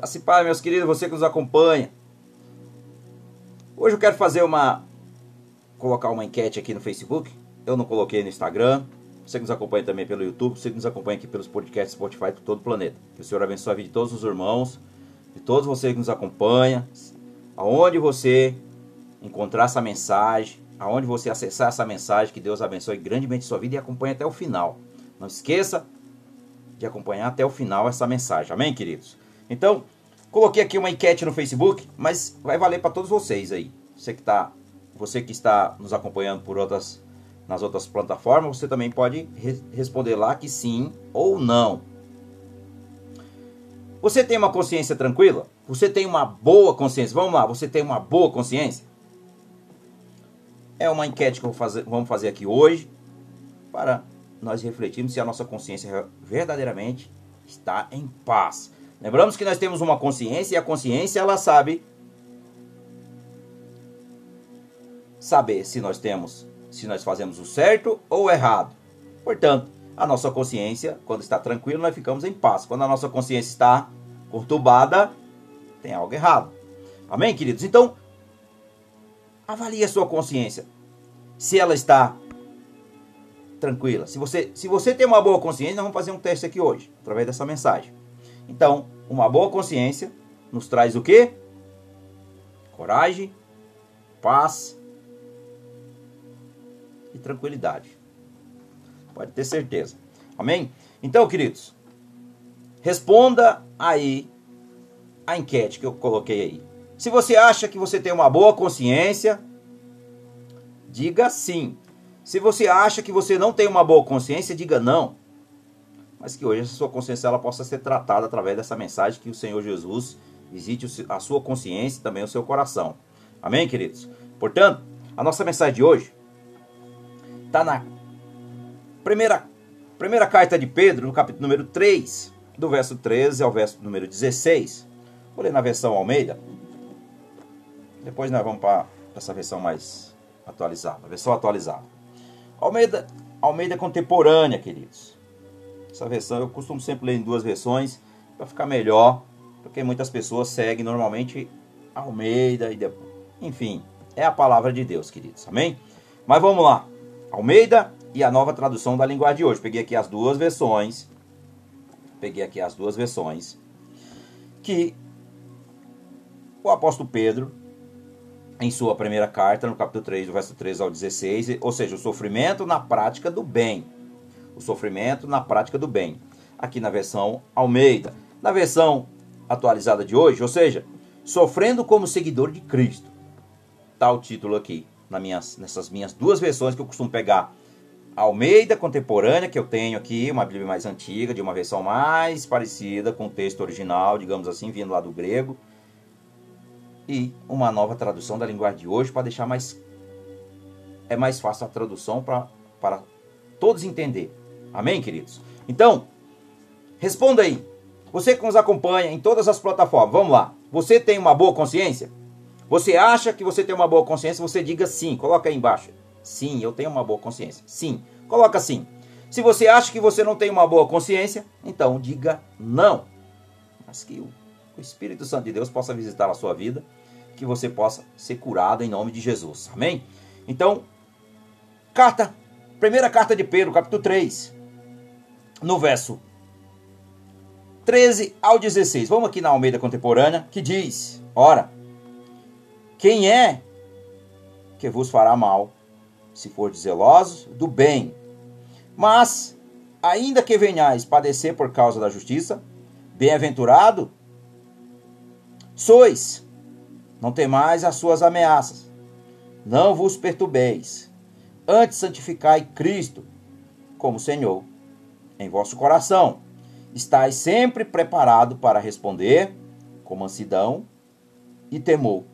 E paz, meus queridos, você que nos acompanha. Hoje eu quero fazer uma. colocar uma enquete aqui no Facebook. Eu não coloquei no Instagram. Você que nos acompanha também pelo YouTube, você que nos acompanha aqui pelos podcasts Spotify por todo o planeta. Que o Senhor abençoe a vida de todos os irmãos, de todos vocês que nos acompanham. Aonde você encontrar essa mensagem, aonde você acessar essa mensagem, que Deus abençoe grandemente sua vida e acompanhe até o final. Não esqueça de acompanhar até o final essa mensagem. Amém, queridos? Então, coloquei aqui uma enquete no Facebook, mas vai valer para todos vocês aí. Você que tá, você que está nos acompanhando por outras nas outras plataformas, você também pode re responder lá que sim ou não. Você tem uma consciência tranquila? Você tem uma boa consciência? Vamos lá, você tem uma boa consciência? É uma enquete que fazer, vamos fazer aqui hoje para nós refletirmos se a nossa consciência verdadeiramente está em paz. Lembramos que nós temos uma consciência e a consciência ela sabe saber se nós temos, se nós fazemos o certo ou o errado. Portanto, a nossa consciência, quando está tranquila, nós ficamos em paz. Quando a nossa consciência está conturbada, tem algo errado. Amém, queridos? Então, avalie a sua consciência. Se ela está tranquila. Se você, se você tem uma boa consciência, nós vamos fazer um teste aqui hoje, através dessa mensagem. Então, uma boa consciência nos traz o quê? Coragem, paz e tranquilidade. Pode ter certeza. Amém? Então, queridos, responda aí a enquete que eu coloquei aí. Se você acha que você tem uma boa consciência, diga sim. Se você acha que você não tem uma boa consciência, diga não. Mas que hoje a sua consciência ela possa ser tratada através dessa mensagem que o Senhor Jesus visite a sua consciência e também o seu coração. Amém, queridos? Portanto, a nossa mensagem de hoje está na primeira, primeira carta de Pedro, no capítulo número 3, do verso 13 ao verso número 16. Vou ler na versão Almeida. Depois nós vamos para essa versão mais atualizada, a versão atualizada. Almeida, Almeida contemporânea, queridos. Essa versão eu costumo sempre ler em duas versões para ficar melhor, porque muitas pessoas seguem normalmente Almeida e depois, enfim, é a palavra de Deus, queridos. Amém? Mas vamos lá. Almeida e a nova tradução da linguagem de hoje. Peguei aqui as duas versões. Peguei aqui as duas versões que o apóstolo Pedro em sua primeira carta, no capítulo 3, do verso 13 ao 16, ou seja, o sofrimento na prática do bem. O sofrimento na prática do bem. Aqui na versão Almeida. Na versão atualizada de hoje, ou seja, sofrendo como seguidor de Cristo. Está o título aqui, na minhas, nessas minhas duas versões que eu costumo pegar. Almeida contemporânea, que eu tenho aqui, uma Bíblia mais antiga, de uma versão mais parecida com o texto original, digamos assim, vindo lá do grego e uma nova tradução da linguagem de hoje para deixar mais é mais fácil a tradução para para todos entender. Amém, queridos? Então, responda aí. Você que nos acompanha em todas as plataformas, vamos lá. Você tem uma boa consciência? Você acha que você tem uma boa consciência? Você diga sim. Coloca aí embaixo. Sim, eu tenho uma boa consciência. Sim. Coloca sim. Se você acha que você não tem uma boa consciência, então diga não. Mas que o Espírito Santo de Deus possa visitar a sua vida que você possa ser curado em nome de Jesus. Amém? Então, carta, primeira carta de Pedro, capítulo 3, no verso 13 ao 16. Vamos aqui na Almeida Contemporânea, que diz: Ora, quem é que vos fará mal, se for zelosos do bem? Mas, ainda que venhais padecer por causa da justiça, bem-aventurado sois não temais as suas ameaças. Não vos perturbeis. Antes santificai Cristo como Senhor em vosso coração. Estais sempre preparado para responder com mansidão e temor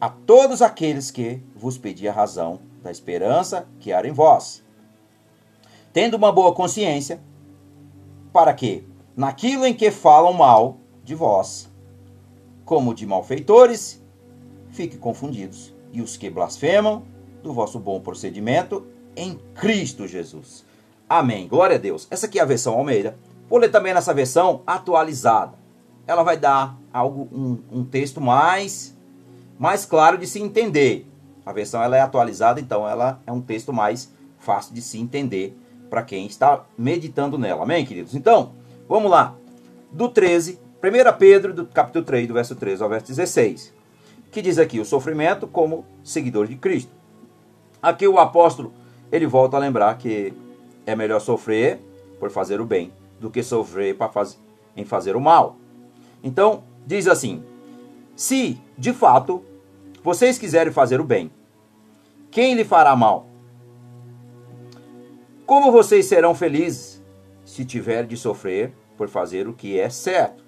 a todos aqueles que vos pedir a razão da esperança que há em vós. Tendo uma boa consciência, para que, naquilo em que falam mal de vós, como de malfeitores, fiquem confundidos, e os que blasfemam do vosso bom procedimento em Cristo Jesus. Amém. Glória a Deus. Essa aqui é a versão Almeida. Vou ler também nessa versão atualizada. ela vai dar algo um, um texto mais mais claro de se entender. A versão ela é atualizada, então ela é um texto mais fácil de se entender para quem está meditando nela. Amém, queridos? Então, vamos lá. Do 13, 1 Pedro, do capítulo 3, do verso 13 ao verso 16, que diz aqui o sofrimento como seguidor de Cristo. Aqui o apóstolo, ele volta a lembrar que é melhor sofrer por fazer o bem do que sofrer para em fazer o mal. Então, diz assim: Se, de fato, vocês quiserem fazer o bem, quem lhe fará mal? Como vocês serão felizes se tiver de sofrer por fazer o que é certo?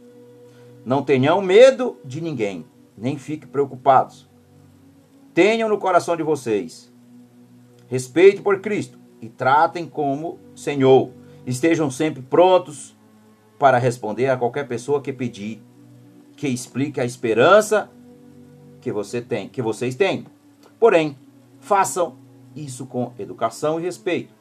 Não tenham medo de ninguém, nem fiquem preocupados. Tenham no coração de vocês respeito por Cristo e tratem como Senhor. Estejam sempre prontos para responder a qualquer pessoa que pedir que explique a esperança que você tem, que vocês têm. Porém, façam isso com educação e respeito.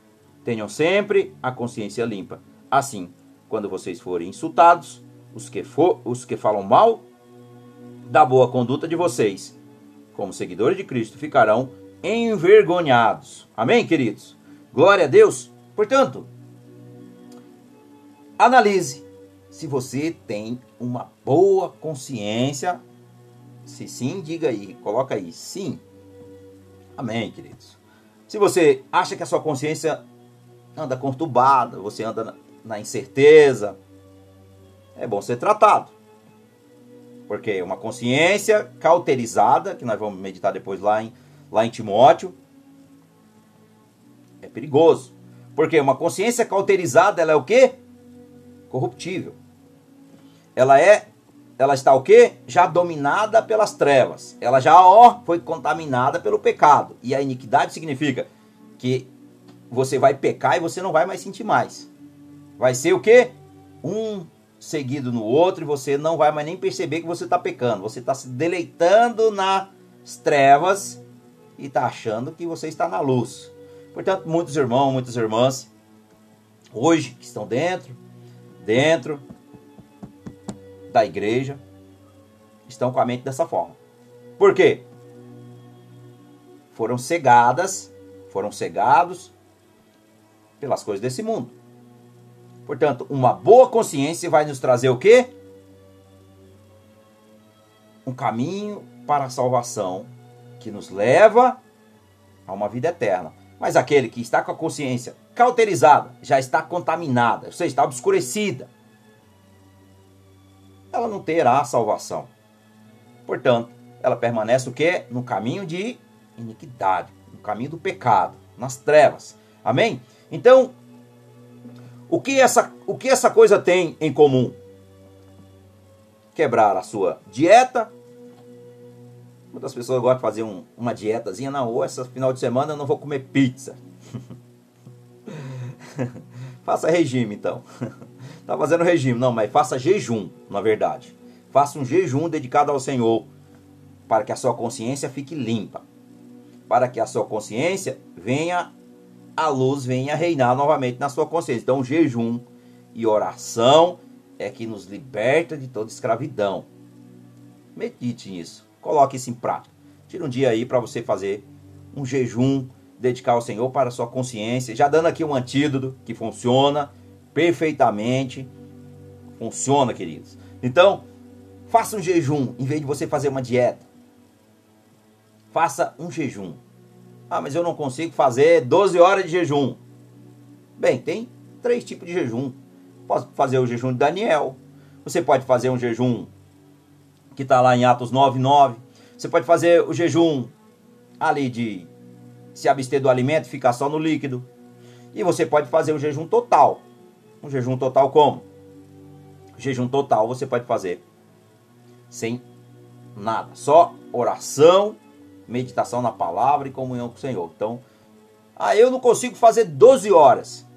Tenham sempre a consciência limpa. Assim, quando vocês forem insultados, os que, for, os que falam mal da boa conduta de vocês, como seguidores de Cristo, ficarão envergonhados. Amém, queridos? Glória a Deus. Portanto, analise se você tem uma boa consciência. Se sim, diga aí, coloca aí, sim. Amém, queridos. Se você acha que a sua consciência anda conturbada, você anda na, incerteza, é bom ser tratado. Porque uma consciência cauterizada, que nós vamos meditar depois lá em, lá em Timóteo, é perigoso. Porque uma consciência cauterizada, ela é o quê? Corruptível. Ela é ela está o quê? Já dominada pelas trevas. Ela já ó, foi contaminada pelo pecado. E a iniquidade significa que você vai pecar e você não vai mais sentir mais. Vai ser o quê? Um seguido no outro e você não vai mais nem perceber que você está pecando. Você está se deleitando nas trevas e está achando que você está na luz. Portanto, muitos irmãos, muitas irmãs, hoje que estão dentro, dentro da igreja, estão com a mente dessa forma. Por quê? Foram cegadas, foram cegados pelas coisas desse mundo. Portanto, uma boa consciência vai nos trazer o quê? Um caminho para a salvação que nos leva a uma vida eterna. Mas aquele que está com a consciência cauterizada, já está contaminada, ou seja, está obscurecida, ela não terá salvação. Portanto, ela permanece o quê? No caminho de iniquidade, no caminho do pecado, nas trevas. Amém? Então, o que essa, o que essa coisa tem em comum? Quebrar a sua dieta. Muitas pessoas gostam de fazer um, uma dietazinha. Não, ou esse final de semana eu não vou comer pizza. Faça regime então. Está fazendo regime. Não, mas faça jejum, na verdade. Faça um jejum dedicado ao Senhor. Para que a sua consciência fique limpa. Para que a sua consciência venha a luz venha reinar novamente na sua consciência. Então, jejum e oração é que nos liberta de toda escravidão. Medite nisso. Coloque isso em prática. Tira um dia aí para você fazer um jejum, dedicar ao Senhor para a sua consciência. Já dando aqui um antídoto que funciona perfeitamente. Funciona, queridos. Então, faça um jejum em vez de você fazer uma dieta. Faça um jejum. Ah, mas eu não consigo fazer 12 horas de jejum. Bem, tem três tipos de jejum. Posso fazer o jejum de Daniel. Você pode fazer um jejum que está lá em Atos 9, 9. Você pode fazer o jejum ali de se abster do alimento e ficar só no líquido. E você pode fazer o jejum total. Um jejum total como? Jejum total você pode fazer sem nada, só oração meditação na palavra e comunhão com o Senhor. Então, ah, eu não consigo fazer 12 horas.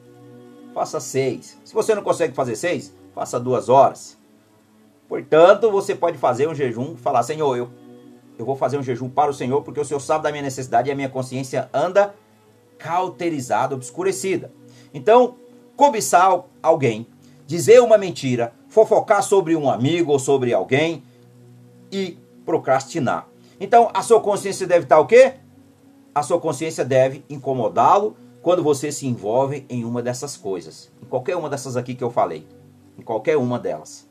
Faça 6. Se você não consegue fazer 6, faça 2 horas. Portanto, você pode fazer um jejum falar: Senhor, eu, eu vou fazer um jejum para o Senhor, porque o Senhor sabe da minha necessidade e a minha consciência anda cauterizada, obscurecida. Então, cobiçar alguém, dizer uma mentira, fofocar sobre um amigo ou sobre alguém e procrastinar. Então, a sua consciência deve estar o quê? A sua consciência deve incomodá-lo quando você se envolve em uma dessas coisas. Em qualquer uma dessas aqui que eu falei. Em qualquer uma delas.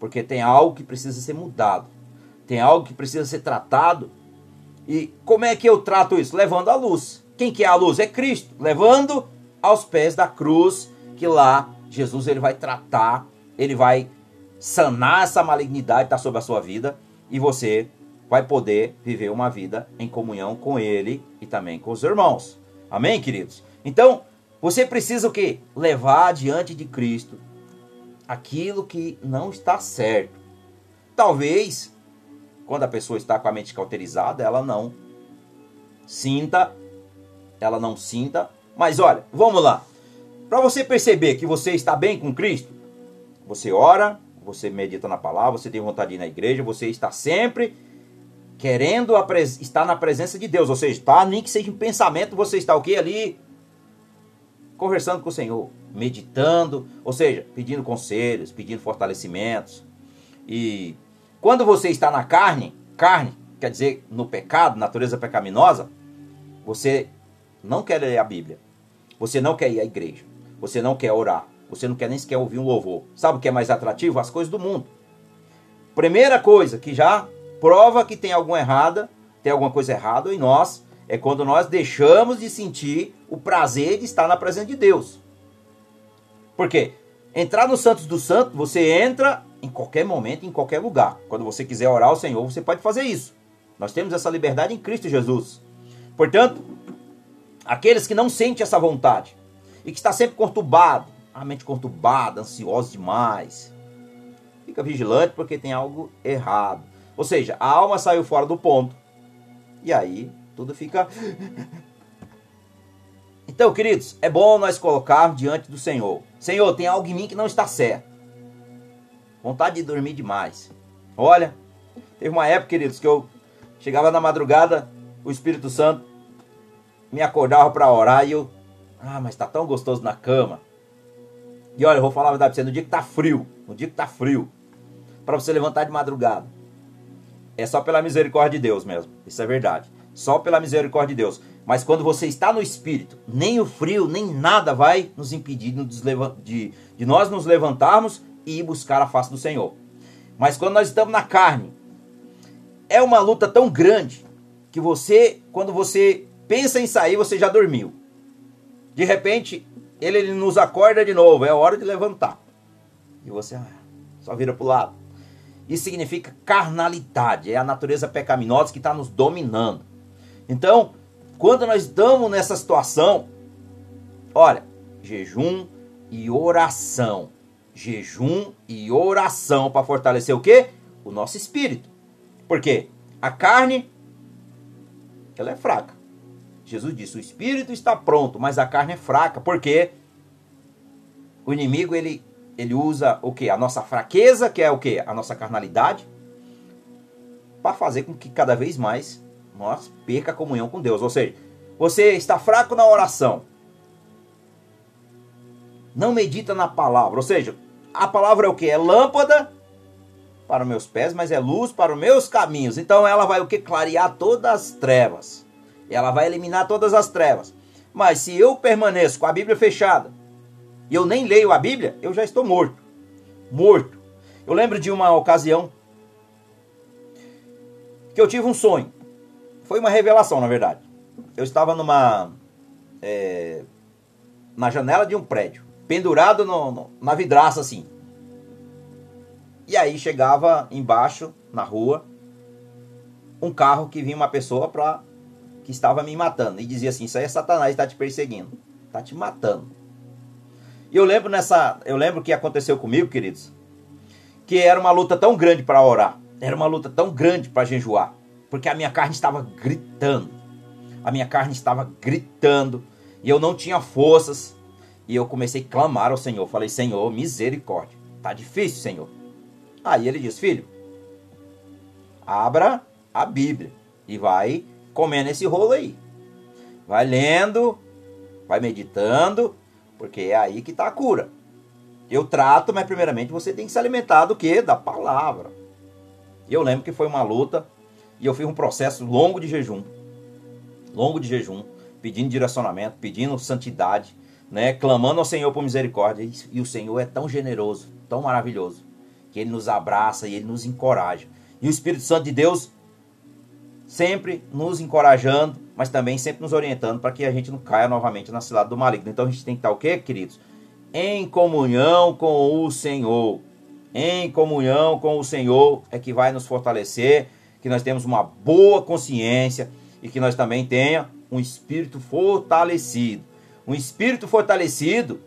Porque tem algo que precisa ser mudado. Tem algo que precisa ser tratado. E como é que eu trato isso? Levando a luz. Quem que é a luz? É Cristo. Levando aos pés da cruz, que lá Jesus ele vai tratar, ele vai sanar essa malignidade que está sobre a sua vida e você vai poder viver uma vida em comunhão com ele e também com os irmãos. Amém, queridos? Então, você precisa o quê? Levar diante de Cristo aquilo que não está certo. Talvez, quando a pessoa está com a mente cauterizada, ela não sinta, ela não sinta. Mas olha, vamos lá. Para você perceber que você está bem com Cristo, você ora, você medita na palavra, você tem vontade de ir na igreja, você está sempre querendo estar na presença de Deus. Ou seja, está, nem que seja em pensamento, você está o que ali? Conversando com o Senhor, meditando, ou seja, pedindo conselhos, pedindo fortalecimentos. E quando você está na carne, carne, quer dizer, no pecado, natureza pecaminosa, você não quer ler a Bíblia. Você não quer ir à igreja. Você não quer orar. Você não quer nem sequer ouvir um louvor. Sabe o que é mais atrativo? As coisas do mundo. Primeira coisa que já prova que tem alguma errada, tem alguma coisa errada em nós, é quando nós deixamos de sentir o prazer de estar na presença de Deus. Por quê? Entrar no Santos do Santo, você entra em qualquer momento, em qualquer lugar. Quando você quiser orar ao Senhor, você pode fazer isso. Nós temos essa liberdade em Cristo Jesus. Portanto, aqueles que não sentem essa vontade, e que está sempre conturbado, a mente conturbada, ansioso demais. Fica vigilante porque tem algo errado. Ou seja, a alma saiu fora do ponto. E aí tudo fica. Então, queridos, é bom nós colocarmos diante do Senhor. Senhor, tem algo em mim que não está certo. Vontade de dormir demais. Olha, teve uma época, queridos, que eu chegava na madrugada, o Espírito Santo me acordava para orar e eu ah, mas tá tão gostoso na cama. E olha, eu vou falar a verdade pra você, no dia que tá frio, no dia que tá frio, para você levantar de madrugada, é só pela misericórdia de Deus mesmo. Isso é verdade. Só pela misericórdia de Deus. Mas quando você está no Espírito, nem o frio, nem nada vai nos impedir de, nós nos levantarmos e ir buscar a face do Senhor. Mas quando nós estamos na carne, é uma luta tão grande que você, quando você pensa em sair, você já dormiu. De repente, ele, ele nos acorda de novo, é hora de levantar. E você ah, só vira para o lado. Isso significa carnalidade, é a natureza pecaminosa que está nos dominando. Então, quando nós estamos nessa situação, olha, jejum e oração. Jejum e oração para fortalecer o quê? O nosso espírito. Porque a carne, ela é fraca. Jesus disse: o espírito está pronto, mas a carne é fraca. Porque o inimigo ele, ele usa o que? A nossa fraqueza, que é o que? A nossa carnalidade, para fazer com que cada vez mais nós perca a comunhão com Deus. Ou seja, você está fraco na oração, não medita na palavra. Ou seja, a palavra é o que? É lâmpada para os meus pés, mas é luz para os meus caminhos. Então ela vai o que? Clarear todas as trevas. Ela vai eliminar todas as trevas. Mas se eu permaneço com a Bíblia fechada e eu nem leio a Bíblia, eu já estou morto. Morto. Eu lembro de uma ocasião que eu tive um sonho. Foi uma revelação, na verdade. Eu estava numa. É, na janela de um prédio, pendurado no, no, na vidraça assim. E aí chegava embaixo, na rua, um carro que vinha uma pessoa para que estava me matando. E dizia assim: Isso aí é Satanás está te perseguindo, está te matando. E eu lembro nessa, eu lembro que aconteceu comigo, queridos, que era uma luta tão grande para orar, era uma luta tão grande para jejuar, porque a minha carne estava gritando, a minha carne estava gritando e eu não tinha forças. E eu comecei a clamar ao Senhor. Falei, Senhor, misericórdia. Tá difícil, Senhor. Aí ele diz, filho, abra a Bíblia e vai comendo esse rolo aí. Vai lendo, vai meditando, porque é aí que está a cura. Eu trato, mas primeiramente você tem que se alimentar do que? Da palavra. Eu lembro que foi uma luta e eu fiz um processo longo de jejum. Longo de jejum, pedindo direcionamento, pedindo santidade, né? Clamando ao Senhor por misericórdia. E o Senhor é tão generoso, tão maravilhoso, que Ele nos abraça e Ele nos encoraja. E o Espírito Santo de Deus sempre nos encorajando, mas também sempre nos orientando para que a gente não caia novamente na cilada do maligno. Então a gente tem que estar o quê, queridos? Em comunhão com o Senhor. Em comunhão com o Senhor é que vai nos fortalecer, que nós temos uma boa consciência e que nós também tenha um espírito fortalecido. Um espírito fortalecido,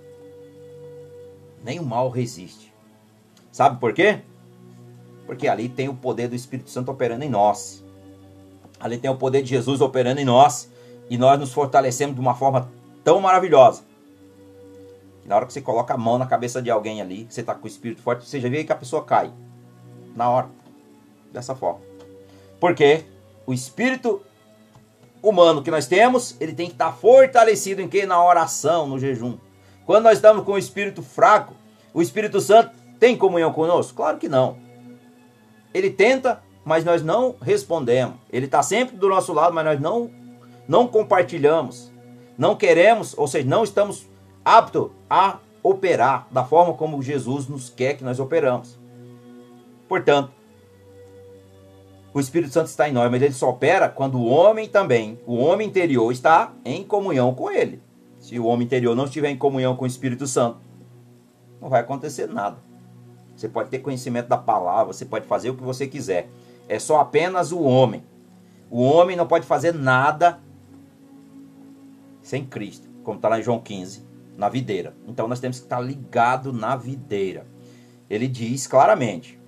nem o mal resiste. Sabe por quê? Porque ali tem o poder do Espírito Santo operando em nós. Ali tem o poder de Jesus operando em nós e nós nos fortalecemos de uma forma tão maravilhosa. Na hora que você coloca a mão na cabeça de alguém ali, você está com o espírito forte, você já vê que a pessoa cai. Na hora. Dessa forma. Porque o espírito humano que nós temos, ele tem que estar tá fortalecido em que? Na oração, no jejum. Quando nós estamos com o espírito fraco, o Espírito Santo tem comunhão conosco? Claro que não. Ele tenta, mas nós não respondemos. Ele está sempre do nosso lado, mas nós não, não compartilhamos. Não queremos, ou seja, não estamos aptos a operar da forma como Jesus nos quer que nós operamos. Portanto, o Espírito Santo está em nós, mas ele só opera quando o homem também, o homem interior, está em comunhão com ele. Se o homem interior não estiver em comunhão com o Espírito Santo, não vai acontecer nada. Você pode ter conhecimento da palavra, você pode fazer o que você quiser é só apenas o homem. O homem não pode fazer nada sem Cristo, como está lá em João 15, na videira. Então nós temos que estar ligado na videira. Ele diz claramente: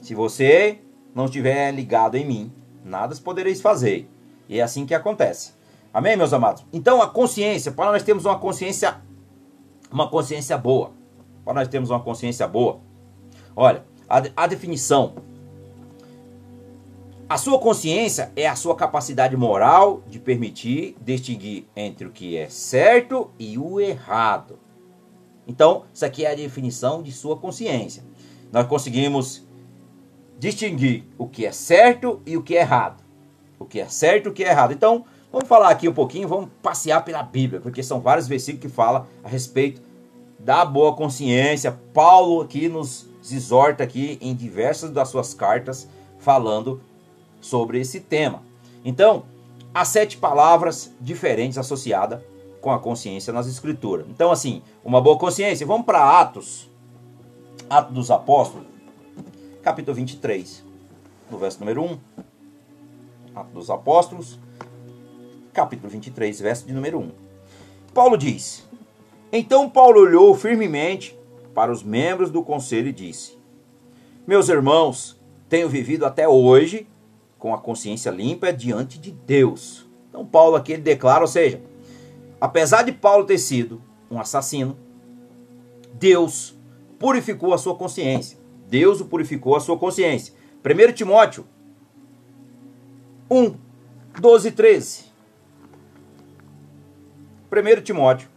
se você não estiver ligado em mim, nada podereis fazer. E é assim que acontece. Amém, meus amados? Então a consciência, para nós termos uma consciência, uma consciência boa. Para nós termos uma consciência boa. Olha, a, a definição a sua consciência é a sua capacidade moral de permitir distinguir entre o que é certo e o errado. Então, isso aqui é a definição de sua consciência. Nós conseguimos distinguir o que é certo e o que é errado. O que é certo e o que é errado. Então, vamos falar aqui um pouquinho, vamos passear pela Bíblia, porque são vários versículos que falam a respeito da boa consciência. Paulo aqui nos exorta aqui em diversas das suas cartas falando sobre esse tema. Então, há sete palavras diferentes associadas com a consciência nas escrituras. Então, assim, uma boa consciência. Vamos para Atos, Atos dos Apóstolos, capítulo 23, no verso número 1. Atos dos Apóstolos, capítulo 23, verso de número 1. Paulo diz: Então Paulo olhou firmemente para os membros do conselho e disse: Meus irmãos, tenho vivido até hoje com a consciência limpa diante de Deus. Então Paulo aqui ele declara, ou seja, apesar de Paulo ter sido um assassino, Deus purificou a sua consciência. Deus o purificou a sua consciência. 1 Timóteo 1, 12 e 13. 1 Timóteo,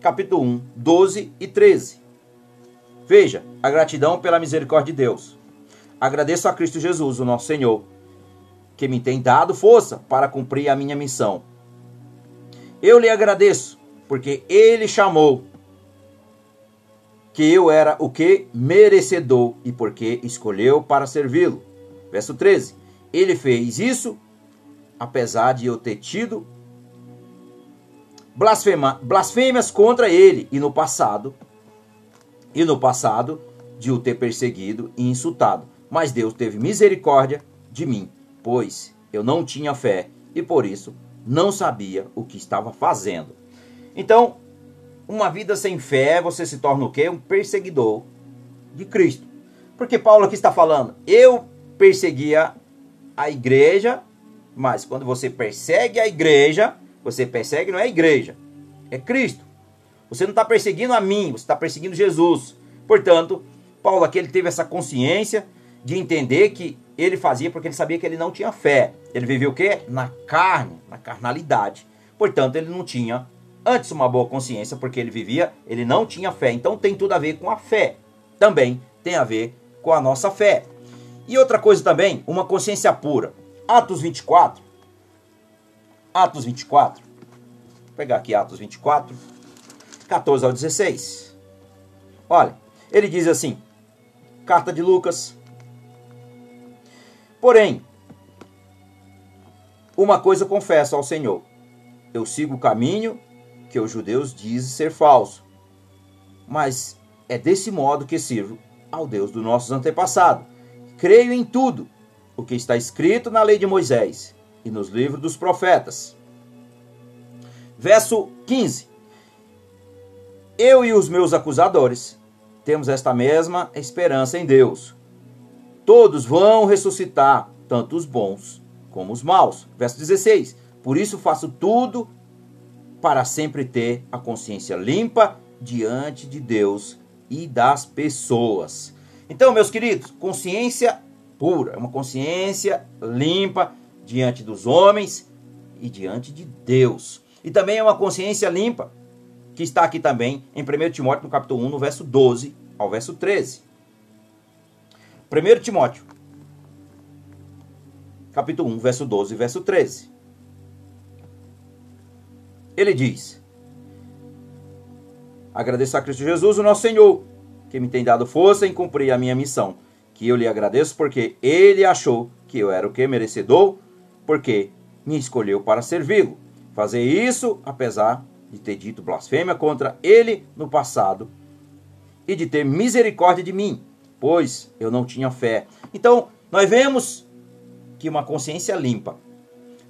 capítulo 1, 12 e 13. Veja a gratidão pela misericórdia de Deus. Agradeço a Cristo Jesus, o nosso Senhor, que me tem dado força para cumprir a minha missão. Eu lhe agradeço, porque ele chamou que eu era o que? Merecedor, e porque escolheu para servi-lo. Verso 13. Ele fez isso apesar de eu ter tido blasfema, blasfêmias contra ele e no passado, e no passado de o ter perseguido e insultado. Mas Deus teve misericórdia de mim, pois eu não tinha fé e por isso não sabia o que estava fazendo. Então, uma vida sem fé, você se torna o quê? Um perseguidor de Cristo. Porque Paulo aqui está falando, eu perseguia a igreja, mas quando você persegue a igreja, você persegue não é a igreja, é Cristo. Você não está perseguindo a mim, você está perseguindo Jesus. Portanto, Paulo aqui ele teve essa consciência de entender que ele fazia porque ele sabia que ele não tinha fé. Ele vivia o quê? Na carne, na carnalidade. Portanto, ele não tinha antes uma boa consciência, porque ele vivia, ele não tinha fé. Então tem tudo a ver com a fé. Também tem a ver com a nossa fé. E outra coisa também, uma consciência pura. Atos 24. Atos 24. Vou pegar aqui Atos 24, 14 ao 16. Olha, ele diz assim: Carta de Lucas. Porém, uma coisa confesso ao Senhor: eu sigo o caminho que os judeus dizem ser falso, mas é desse modo que sirvo ao Deus dos nossos antepassados. Creio em tudo o que está escrito na lei de Moisés e nos livros dos profetas. Verso 15: Eu e os meus acusadores temos esta mesma esperança em Deus. Todos vão ressuscitar, tanto os bons como os maus. Verso 16: Por isso faço tudo para sempre ter a consciência limpa diante de Deus e das pessoas. Então, meus queridos, consciência pura, uma consciência limpa diante dos homens e diante de Deus. E também é uma consciência limpa, que está aqui também em 1 Timóteo, no capítulo 1, no verso 12 ao verso 13. 1 Timóteo, capítulo 1, verso 12 e verso 13. Ele diz: Agradeço a Cristo Jesus, o nosso Senhor, que me tem dado força em cumprir a minha missão, que eu lhe agradeço porque ele achou que eu era o que merecedor, porque me escolheu para servi-lo. Fazer isso, apesar de ter dito blasfêmia contra ele no passado e de ter misericórdia de mim, pois eu não tinha fé. Então, nós vemos que uma consciência limpa,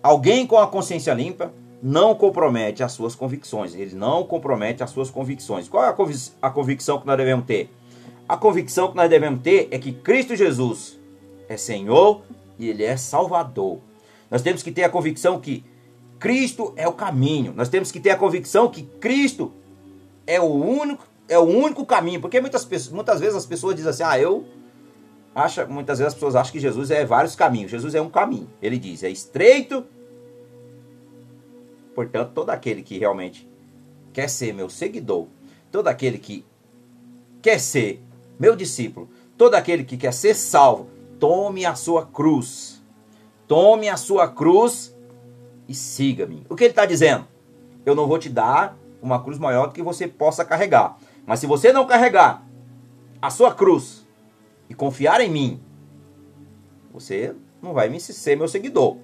alguém com a consciência limpa, não compromete as suas convicções. Ele não compromete as suas convicções. Qual é a, convic a convicção que nós devemos ter? A convicção que nós devemos ter é que Cristo Jesus é Senhor e Ele é Salvador. Nós temos que ter a convicção que Cristo é o caminho. Nós temos que ter a convicção que Cristo é o único, é o único caminho. Porque muitas, muitas vezes as pessoas dizem assim: ah, eu. Acha, muitas vezes as pessoas acham que Jesus é vários caminhos. Jesus é um caminho. Ele diz: é estreito Portanto, todo aquele que realmente quer ser meu seguidor, todo aquele que quer ser meu discípulo, todo aquele que quer ser salvo, tome a sua cruz. Tome a sua cruz e siga-me. O que ele está dizendo? Eu não vou te dar uma cruz maior do que você possa carregar. Mas se você não carregar a sua cruz e confiar em mim, você não vai me ser meu seguidor.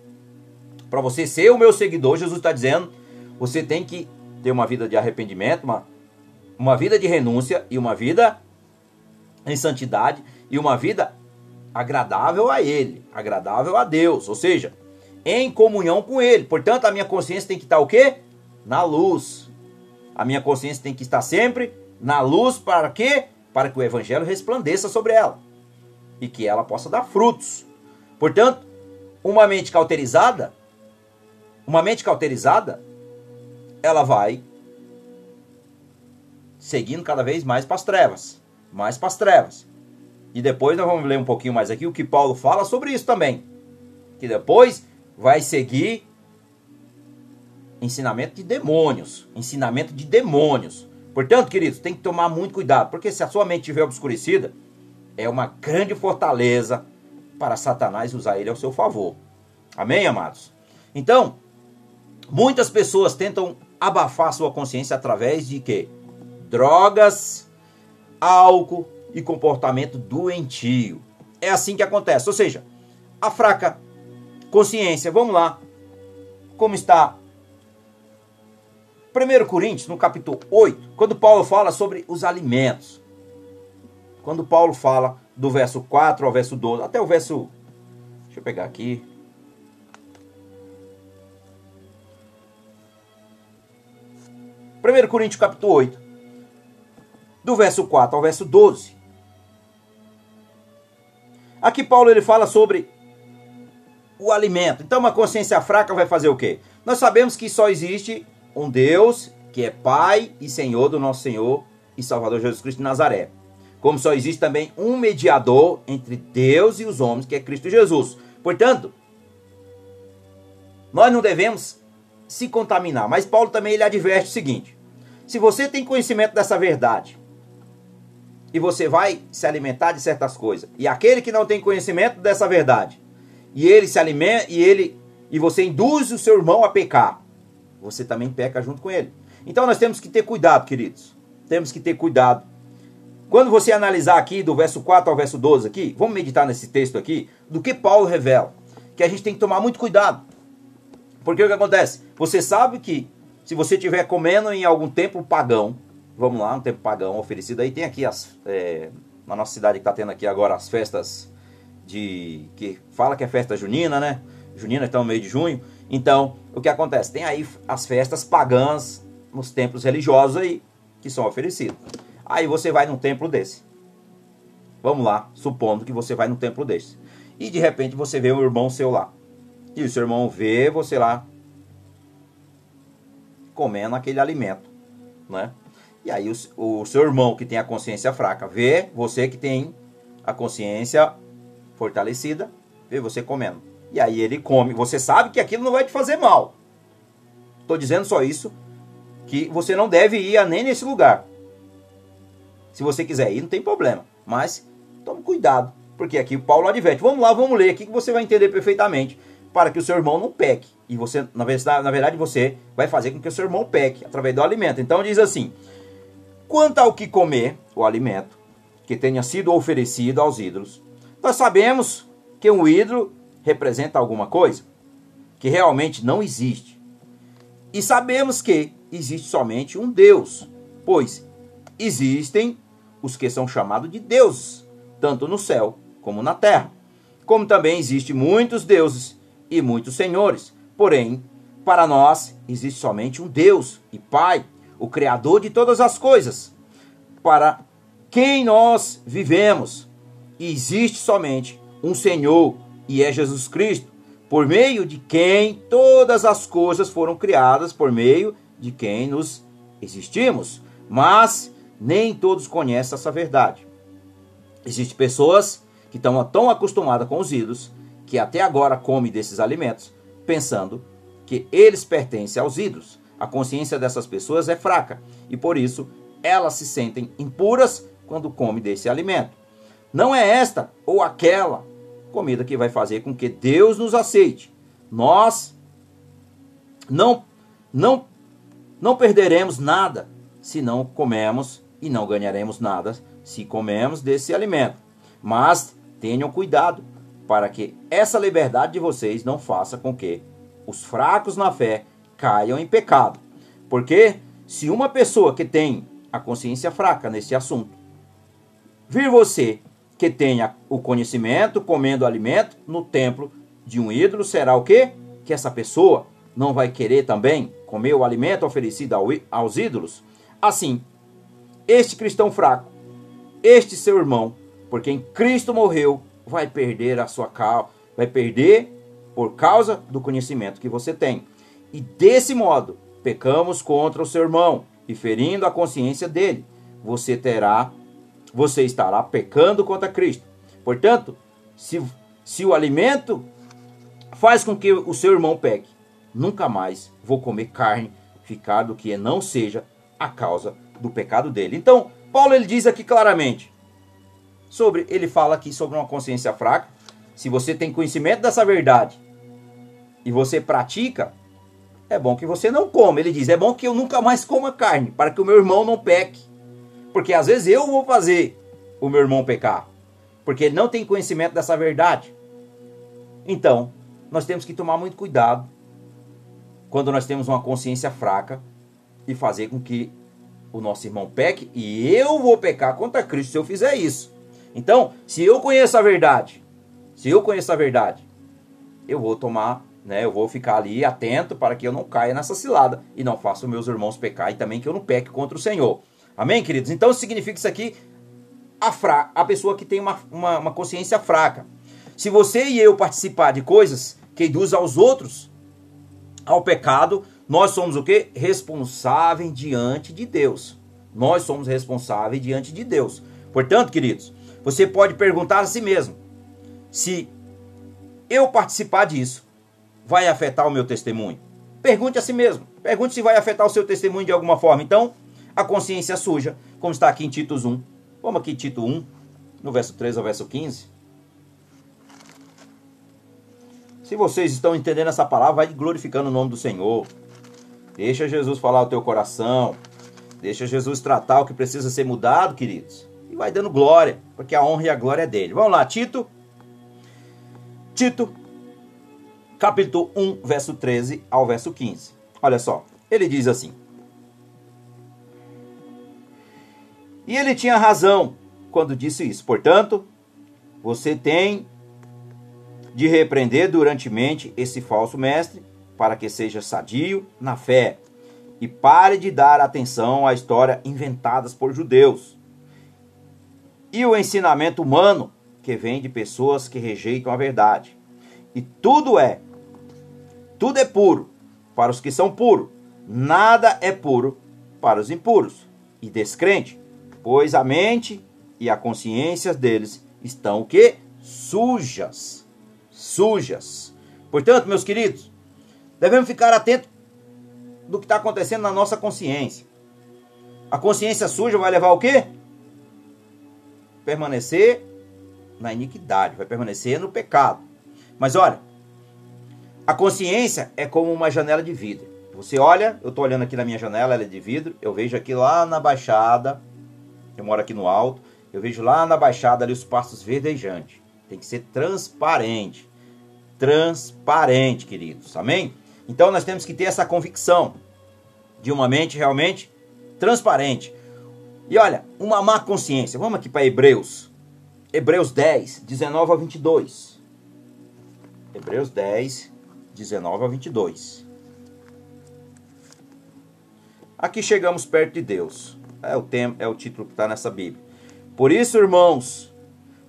Para você ser o meu seguidor, Jesus está dizendo, você tem que ter uma vida de arrependimento, uma, uma vida de renúncia e uma vida em santidade e uma vida agradável a Ele, agradável a Deus, ou seja, em comunhão com Ele. Portanto, a minha consciência tem que estar o quê? Na luz. A minha consciência tem que estar sempre na luz para quê? Para que o Evangelho resplandeça sobre ela e que ela possa dar frutos. Portanto, uma mente cauterizada uma mente cauterizada, ela vai seguindo cada vez mais para as trevas, mais para as trevas. E depois nós vamos ler um pouquinho mais aqui o que Paulo fala sobre isso também. Que depois vai seguir ensinamento de demônios, ensinamento de demônios. Portanto, queridos, tem que tomar muito cuidado, porque se a sua mente estiver obscurecida, é uma grande fortaleza para Satanás usar ele ao seu favor. Amém, amados? Então, Muitas pessoas tentam abafar sua consciência através de quê? Drogas, álcool e comportamento doentio. É assim que acontece. Ou seja, a fraca consciência. Vamos lá. Como está 1 Coríntios, no capítulo 8, quando Paulo fala sobre os alimentos. Quando Paulo fala do verso 4 ao verso 12, até o verso. Deixa eu pegar aqui. 1 Coríntios capítulo 8, do verso 4 ao verso 12. Aqui Paulo ele fala sobre o alimento. Então uma consciência fraca vai fazer o quê? Nós sabemos que só existe um Deus que é Pai e Senhor do nosso Senhor e Salvador Jesus Cristo de Nazaré. Como só existe também um mediador entre Deus e os homens, que é Cristo Jesus. Portanto, nós não devemos se contaminar. Mas Paulo também ele adverte o seguinte: se você tem conhecimento dessa verdade e você vai se alimentar de certas coisas, e aquele que não tem conhecimento dessa verdade, e ele se alimenta e ele e você induz o seu irmão a pecar, você também peca junto com ele. Então nós temos que ter cuidado, queridos. Temos que ter cuidado. Quando você analisar aqui do verso 4 ao verso 12 aqui, vamos meditar nesse texto aqui, do que Paulo revela, que a gente tem que tomar muito cuidado. Porque o que acontece? Você sabe que se você estiver comendo em algum templo pagão, vamos lá, um templo pagão oferecido aí, tem aqui as, é, na nossa cidade que está tendo aqui agora as festas de. que fala que é festa junina, né? Junina está no meio de junho. Então, o que acontece? Tem aí as festas pagãs nos templos religiosos aí, que são oferecidos. Aí você vai num templo desse. Vamos lá, supondo que você vai num templo desse. E de repente você vê um irmão seu lá. E o seu irmão vê você lá comendo aquele alimento, né? E aí o, o seu irmão que tem a consciência fraca vê você que tem a consciência fortalecida, vê você comendo. E aí ele come. Você sabe que aquilo não vai te fazer mal. Estou dizendo só isso, que você não deve ir nem nesse lugar. Se você quiser ir, não tem problema. Mas tome cuidado, porque aqui o Paulo adverte. Vamos lá, vamos ler aqui que você vai entender perfeitamente para que o seu irmão não peque. E você, na verdade, você vai fazer com que o seu irmão peque através do alimento. Então diz assim: quanto ao que comer, o alimento, que tenha sido oferecido aos ídolos, nós sabemos que um ídolo representa alguma coisa que realmente não existe. E sabemos que existe somente um Deus, pois existem os que são chamados de deuses, tanto no céu como na terra. Como também existem muitos deuses e muitos senhores. Porém, para nós existe somente um Deus e Pai, o Criador de todas as coisas, para quem nós vivemos. Existe somente um Senhor, e é Jesus Cristo, por meio de quem todas as coisas foram criadas, por meio de quem nos existimos. Mas nem todos conhecem essa verdade. Existem pessoas que estão tão acostumadas com os ídolos que até agora come desses alimentos, pensando que eles pertencem aos ídolos. A consciência dessas pessoas é fraca e por isso elas se sentem impuras quando come desse alimento. Não é esta ou aquela comida que vai fazer com que Deus nos aceite. Nós não não não perderemos nada se não comemos e não ganharemos nada se comemos desse alimento. Mas tenham cuidado, para que essa liberdade de vocês não faça com que os fracos na fé caiam em pecado. Porque se uma pessoa que tem a consciência fraca nesse assunto vir você que tenha o conhecimento comendo alimento no templo de um ídolo, será o quê? Que essa pessoa não vai querer também comer o alimento oferecido aos ídolos? Assim, este cristão fraco, este seu irmão, por quem Cristo morreu, vai perder a sua causa, vai perder por causa do conhecimento que você tem. E desse modo, pecamos contra o seu irmão e ferindo a consciência dele. Você terá, você estará pecando contra Cristo. Portanto, se, se o alimento faz com que o seu irmão peque, nunca mais vou comer carne, ficar do que não seja a causa do pecado dele. Então, Paulo ele diz aqui claramente, sobre ele fala aqui sobre uma consciência fraca. Se você tem conhecimento dessa verdade e você pratica, é bom que você não coma. Ele diz: é bom que eu nunca mais coma carne, para que o meu irmão não peque. Porque às vezes eu vou fazer o meu irmão pecar, porque ele não tem conhecimento dessa verdade. Então, nós temos que tomar muito cuidado quando nós temos uma consciência fraca e fazer com que o nosso irmão peque e eu vou pecar contra Cristo se eu fizer isso. Então, se eu conheço a verdade, se eu conheço a verdade, eu vou tomar, né, eu vou ficar ali atento para que eu não caia nessa cilada e não faça meus irmãos pecar e também que eu não peque contra o Senhor. Amém, queridos? Então significa isso aqui a, fra a pessoa que tem uma, uma, uma consciência fraca. Se você e eu participar de coisas que induzem aos outros ao pecado, nós somos o que? Responsáveis diante de Deus. Nós somos responsáveis diante de Deus. Portanto, queridos, você pode perguntar a si mesmo: se eu participar disso, vai afetar o meu testemunho? pergunte a si mesmo. Pergunte se vai afetar o seu testemunho de alguma forma. Então, a consciência suja, como está aqui em Tito 1. Vamos aqui, Tito 1, no verso 3 ao verso 15. Se vocês estão entendendo essa palavra, vai glorificando o nome do Senhor. Deixa Jesus falar o teu coração. Deixa Jesus tratar o que precisa ser mudado, queridos. E vai dando glória, porque a honra e a glória é dele. Vamos lá, Tito. Tito, capítulo 1, verso 13 ao verso 15. Olha só, ele diz assim: E ele tinha razão quando disse isso. Portanto, você tem de repreender durantemente esse falso mestre, para que seja sadio na fé e pare de dar atenção à história inventadas por judeus e o ensinamento humano que vem de pessoas que rejeitam a verdade. E tudo é, tudo é puro para os que são puros, nada é puro para os impuros e descrente, pois a mente e a consciência deles estão o que? Sujas sujas. Portanto, meus queridos, devemos ficar atentos do que está acontecendo na nossa consciência. A consciência suja vai levar o quê? Permanecer na iniquidade, vai permanecer no pecado. Mas olha, a consciência é como uma janela de vidro. Você olha, eu estou olhando aqui na minha janela, ela é de vidro, eu vejo aqui lá na baixada, eu moro aqui no alto, eu vejo lá na baixada ali os pastos verdejantes. Tem que ser transparente transparente, queridos. Amém? Então nós temos que ter essa convicção de uma mente realmente transparente. E olha, uma má consciência. Vamos aqui para Hebreus. Hebreus 10, 19 a 22. Hebreus 10, 19 a 22. Aqui chegamos perto de Deus. É o tema, é o título que está nessa Bíblia. Por isso, irmãos,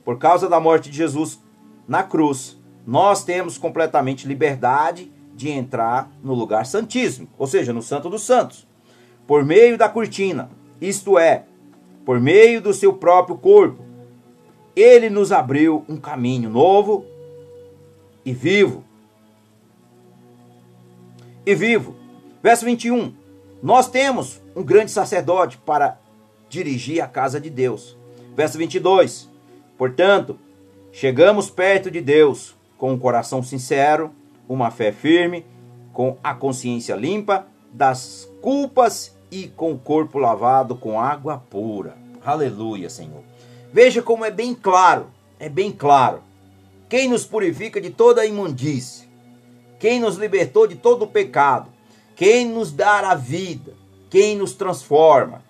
por causa da morte de Jesus na cruz, nós temos completamente liberdade de entrar no lugar santíssimo, ou seja, no Santo dos Santos, por meio da cortina, isto é, por meio do seu próprio corpo. Ele nos abriu um caminho novo e vivo. E vivo. Verso 21. Nós temos um grande sacerdote para dirigir a casa de Deus. Verso 22. Portanto, chegamos perto de Deus com um coração sincero, uma fé firme, com a consciência limpa das culpas e com o corpo lavado com água pura. Aleluia, Senhor. Veja como é bem claro, é bem claro. Quem nos purifica de toda a imundície, quem nos libertou de todo o pecado, quem nos dá a vida, quem nos transforma,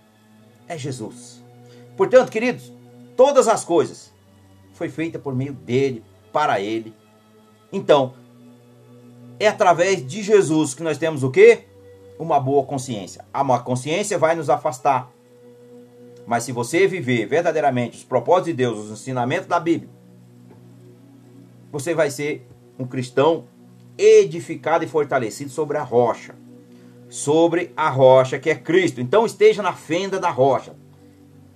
é Jesus. Portanto, queridos, todas as coisas foi feita por meio dele, para ele então, é através de Jesus que nós temos o quê? Uma boa consciência. A má consciência vai nos afastar. Mas se você viver verdadeiramente os propósitos de Deus, os ensinamentos da Bíblia, você vai ser um cristão edificado e fortalecido sobre a rocha. Sobre a rocha que é Cristo. Então esteja na fenda da rocha,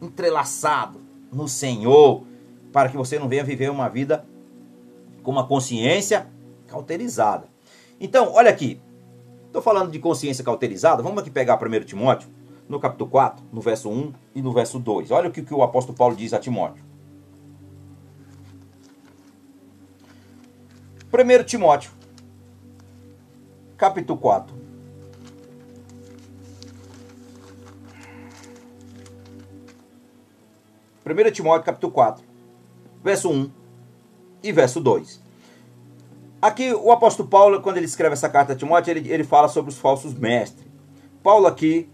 entrelaçado no Senhor, para que você não venha viver uma vida com uma consciência cauterizada. Então, olha aqui. Estou falando de consciência cauterizada. Vamos aqui pegar 1 Timóteo, no capítulo 4, no verso 1 e no verso 2. Olha o que, que o apóstolo Paulo diz a Timóteo. 1 Timóteo, capítulo 4. Primeiro Timóteo capítulo 4, verso 1 e verso 2. Aqui o apóstolo Paulo, quando ele escreve essa carta a Timóteo, ele, ele fala sobre os falsos mestres. Paulo aqui,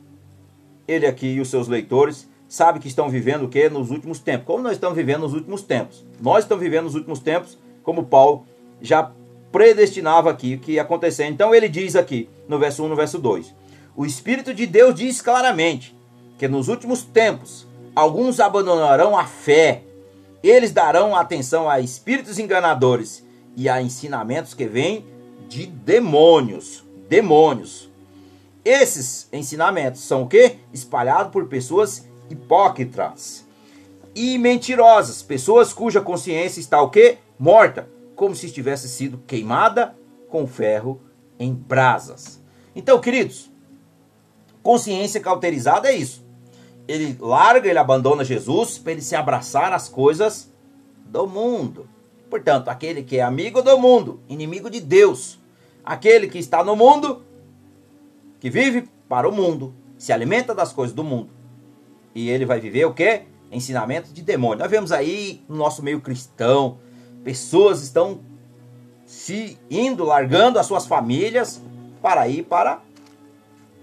ele aqui e os seus leitores, sabe que estão vivendo o que? Nos últimos tempos. Como nós estamos vivendo nos últimos tempos? Nós estamos vivendo nos últimos tempos, como Paulo já predestinava aqui o que ia acontecer. Então ele diz aqui, no verso 1 no verso 2: O Espírito de Deus diz claramente que nos últimos tempos alguns abandonarão a fé eles darão atenção a espíritos enganadores e a ensinamentos que vêm de demônios. Demônios. Esses ensinamentos são o que? Espalhados por pessoas hipócritas e mentirosas, pessoas cuja consciência está o que? Morta, como se tivesse sido queimada com ferro em brasas. Então, queridos, consciência cauterizada é isso. Ele larga, ele abandona Jesus para ele se abraçar às coisas do mundo. Portanto, aquele que é amigo do mundo, inimigo de Deus, aquele que está no mundo, que vive para o mundo, se alimenta das coisas do mundo. E ele vai viver o quê? Ensinamento de demônio. Nós vemos aí no nosso meio cristão, pessoas estão se indo, largando as suas famílias para ir para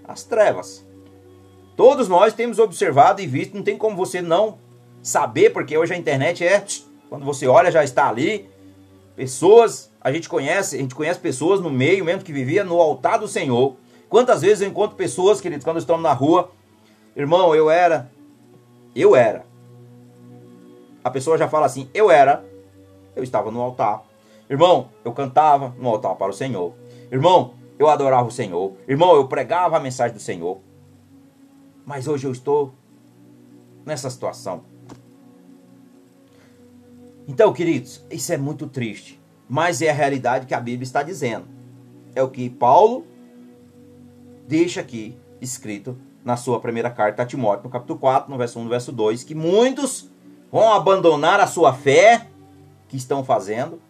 as trevas. Todos nós temos observado e visto, não tem como você não saber, porque hoje a internet é quando você olha já está ali. Pessoas, a gente conhece, a gente conhece pessoas no meio mesmo que vivia no altar do Senhor. Quantas vezes eu encontro pessoas, queridos, quando estamos na rua, irmão, eu era, eu era. A pessoa já fala assim, eu era, eu estava no altar. Irmão, eu cantava no altar para o Senhor. Irmão, eu adorava o Senhor. Irmão, eu pregava a mensagem do Senhor. Mas hoje eu estou nessa situação. Então, queridos, isso é muito triste. Mas é a realidade que a Bíblia está dizendo. É o que Paulo deixa aqui escrito na sua primeira carta a Timóteo, no capítulo 4, no verso 1 no verso 2, que muitos vão abandonar a sua fé que estão fazendo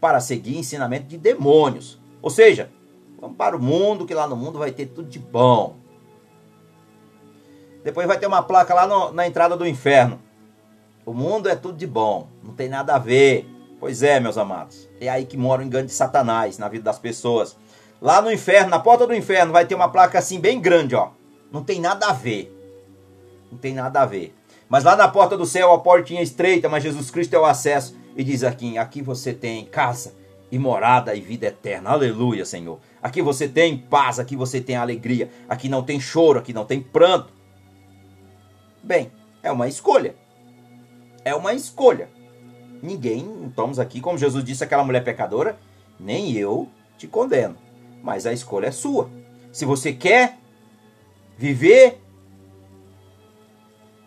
para seguir ensinamento de demônios. Ou seja, vamos para o mundo, que lá no mundo vai ter tudo de bom. Depois vai ter uma placa lá no, na entrada do inferno. O mundo é tudo de bom, não tem nada a ver. Pois é, meus amados. É aí que mora o engano de Satanás na vida das pessoas. Lá no inferno, na porta do inferno, vai ter uma placa assim bem grande, ó. Não tem nada a ver. Não tem nada a ver. Mas lá na porta do céu, a portinha estreita, mas Jesus Cristo é o acesso. E diz aqui: aqui você tem casa e morada e vida eterna. Aleluia, Senhor. Aqui você tem paz, aqui você tem alegria. Aqui não tem choro, aqui não tem pranto. Bem, é uma escolha. É uma escolha. Ninguém, estamos aqui, como Jesus disse àquela mulher pecadora, nem eu te condeno. Mas a escolha é sua. Se você quer viver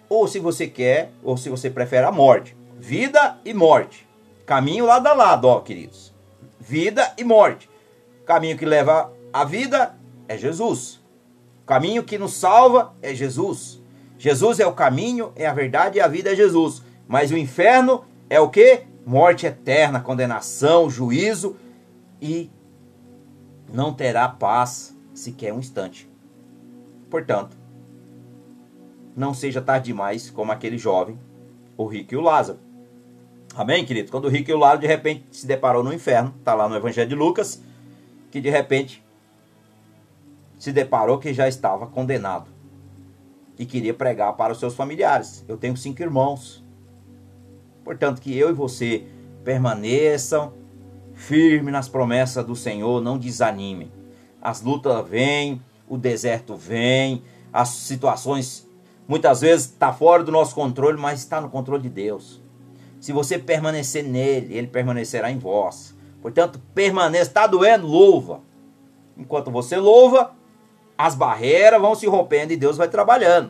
ou se você quer, ou se você prefere a morte. Vida e morte. Caminho lado a lado, ó, queridos. Vida e morte. Caminho que leva à vida é Jesus. Caminho que nos salva é Jesus. Jesus é o caminho, é a verdade e a vida é Jesus. Mas o inferno é o que? Morte eterna, condenação, juízo e não terá paz sequer um instante. Portanto, não seja tarde demais como aquele jovem, o rico e o Lázaro. Amém, querido? Quando o rico e o Lázaro de repente se deparou no inferno, está lá no Evangelho de Lucas, que de repente se deparou que já estava condenado e queria pregar para os seus familiares. Eu tenho cinco irmãos. Portanto, que eu e você permaneçam firmes nas promessas do Senhor, não desanimem. As lutas vêm, o deserto vem, as situações Muitas vezes está fora do nosso controle, mas está no controle de Deus. Se você permanecer nele, ele permanecerá em vós. Portanto, permaneça. Está doendo? Louva. Enquanto você louva, as barreiras vão se rompendo e Deus vai trabalhando.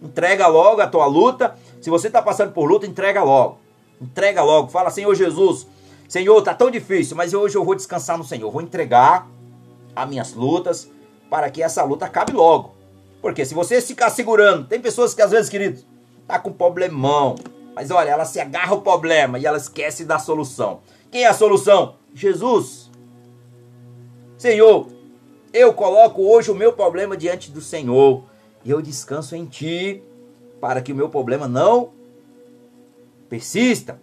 Entrega logo a tua luta. Se você está passando por luta, entrega logo. Entrega logo. Fala, Senhor Jesus, Senhor, está tão difícil, mas hoje eu vou descansar no Senhor. Vou entregar as minhas lutas para que essa luta acabe logo. Porque se você ficar segurando, tem pessoas que às vezes, queridos, tá com problemão. Mas olha, ela se agarra ao problema e ela esquece da solução. Quem é a solução? Jesus. Senhor, eu coloco hoje o meu problema diante do Senhor. E eu descanso em Ti para que o meu problema não persista.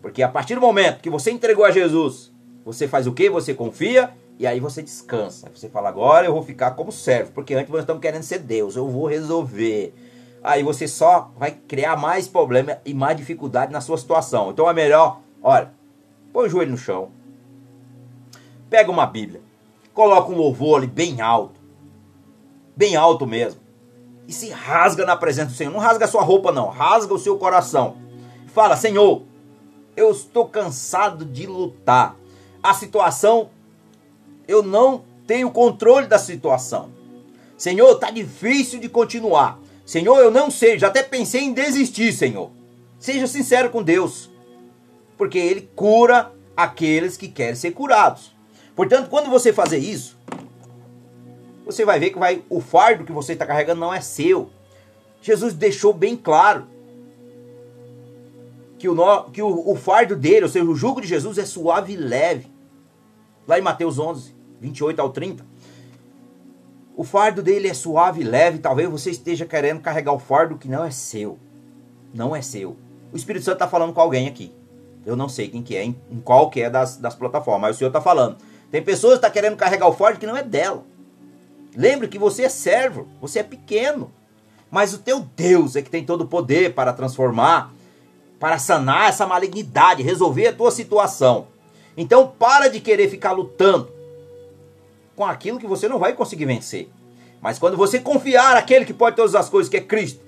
Porque a partir do momento que você entregou a Jesus, você faz o que? Você confia e aí você descansa. Você fala, agora eu vou ficar como servo, porque antes nós estamos querendo ser Deus, eu vou resolver. Aí você só vai criar mais problema e mais dificuldade na sua situação. Então é melhor, olha, põe o joelho no chão, pega uma Bíblia, coloca um louvor ali bem alto, bem alto mesmo, e se rasga na presença do Senhor. Não rasga a sua roupa, não, rasga o seu coração. Fala, Senhor, eu estou cansado de lutar. A situação eu não tenho controle da situação. Senhor, está difícil de continuar. Senhor, eu não sei, já até pensei em desistir, Senhor. Seja sincero com Deus, porque Ele cura aqueles que querem ser curados. Portanto, quando você fazer isso, você vai ver que vai, o fardo que você está carregando não é seu. Jesus deixou bem claro que, o, que o, o fardo dele, ou seja, o jugo de Jesus é suave e leve. Lá em Mateus 11, 28 ao 30. O fardo dele é suave e leve. Talvez você esteja querendo carregar o fardo que não é seu. Não é seu. O Espírito Santo está falando com alguém aqui. Eu não sei quem que é, em qual que é das, das plataformas, mas o Senhor está falando. Tem pessoas que estão tá querendo carregar o fardo que não é dela. Lembre que você é servo, você é pequeno. Mas o teu Deus é que tem todo o poder para transformar, para sanar essa malignidade, resolver a tua situação. Então para de querer ficar lutando com aquilo que você não vai conseguir vencer. Mas quando você confiar naquele que pode todas as coisas, que é Cristo,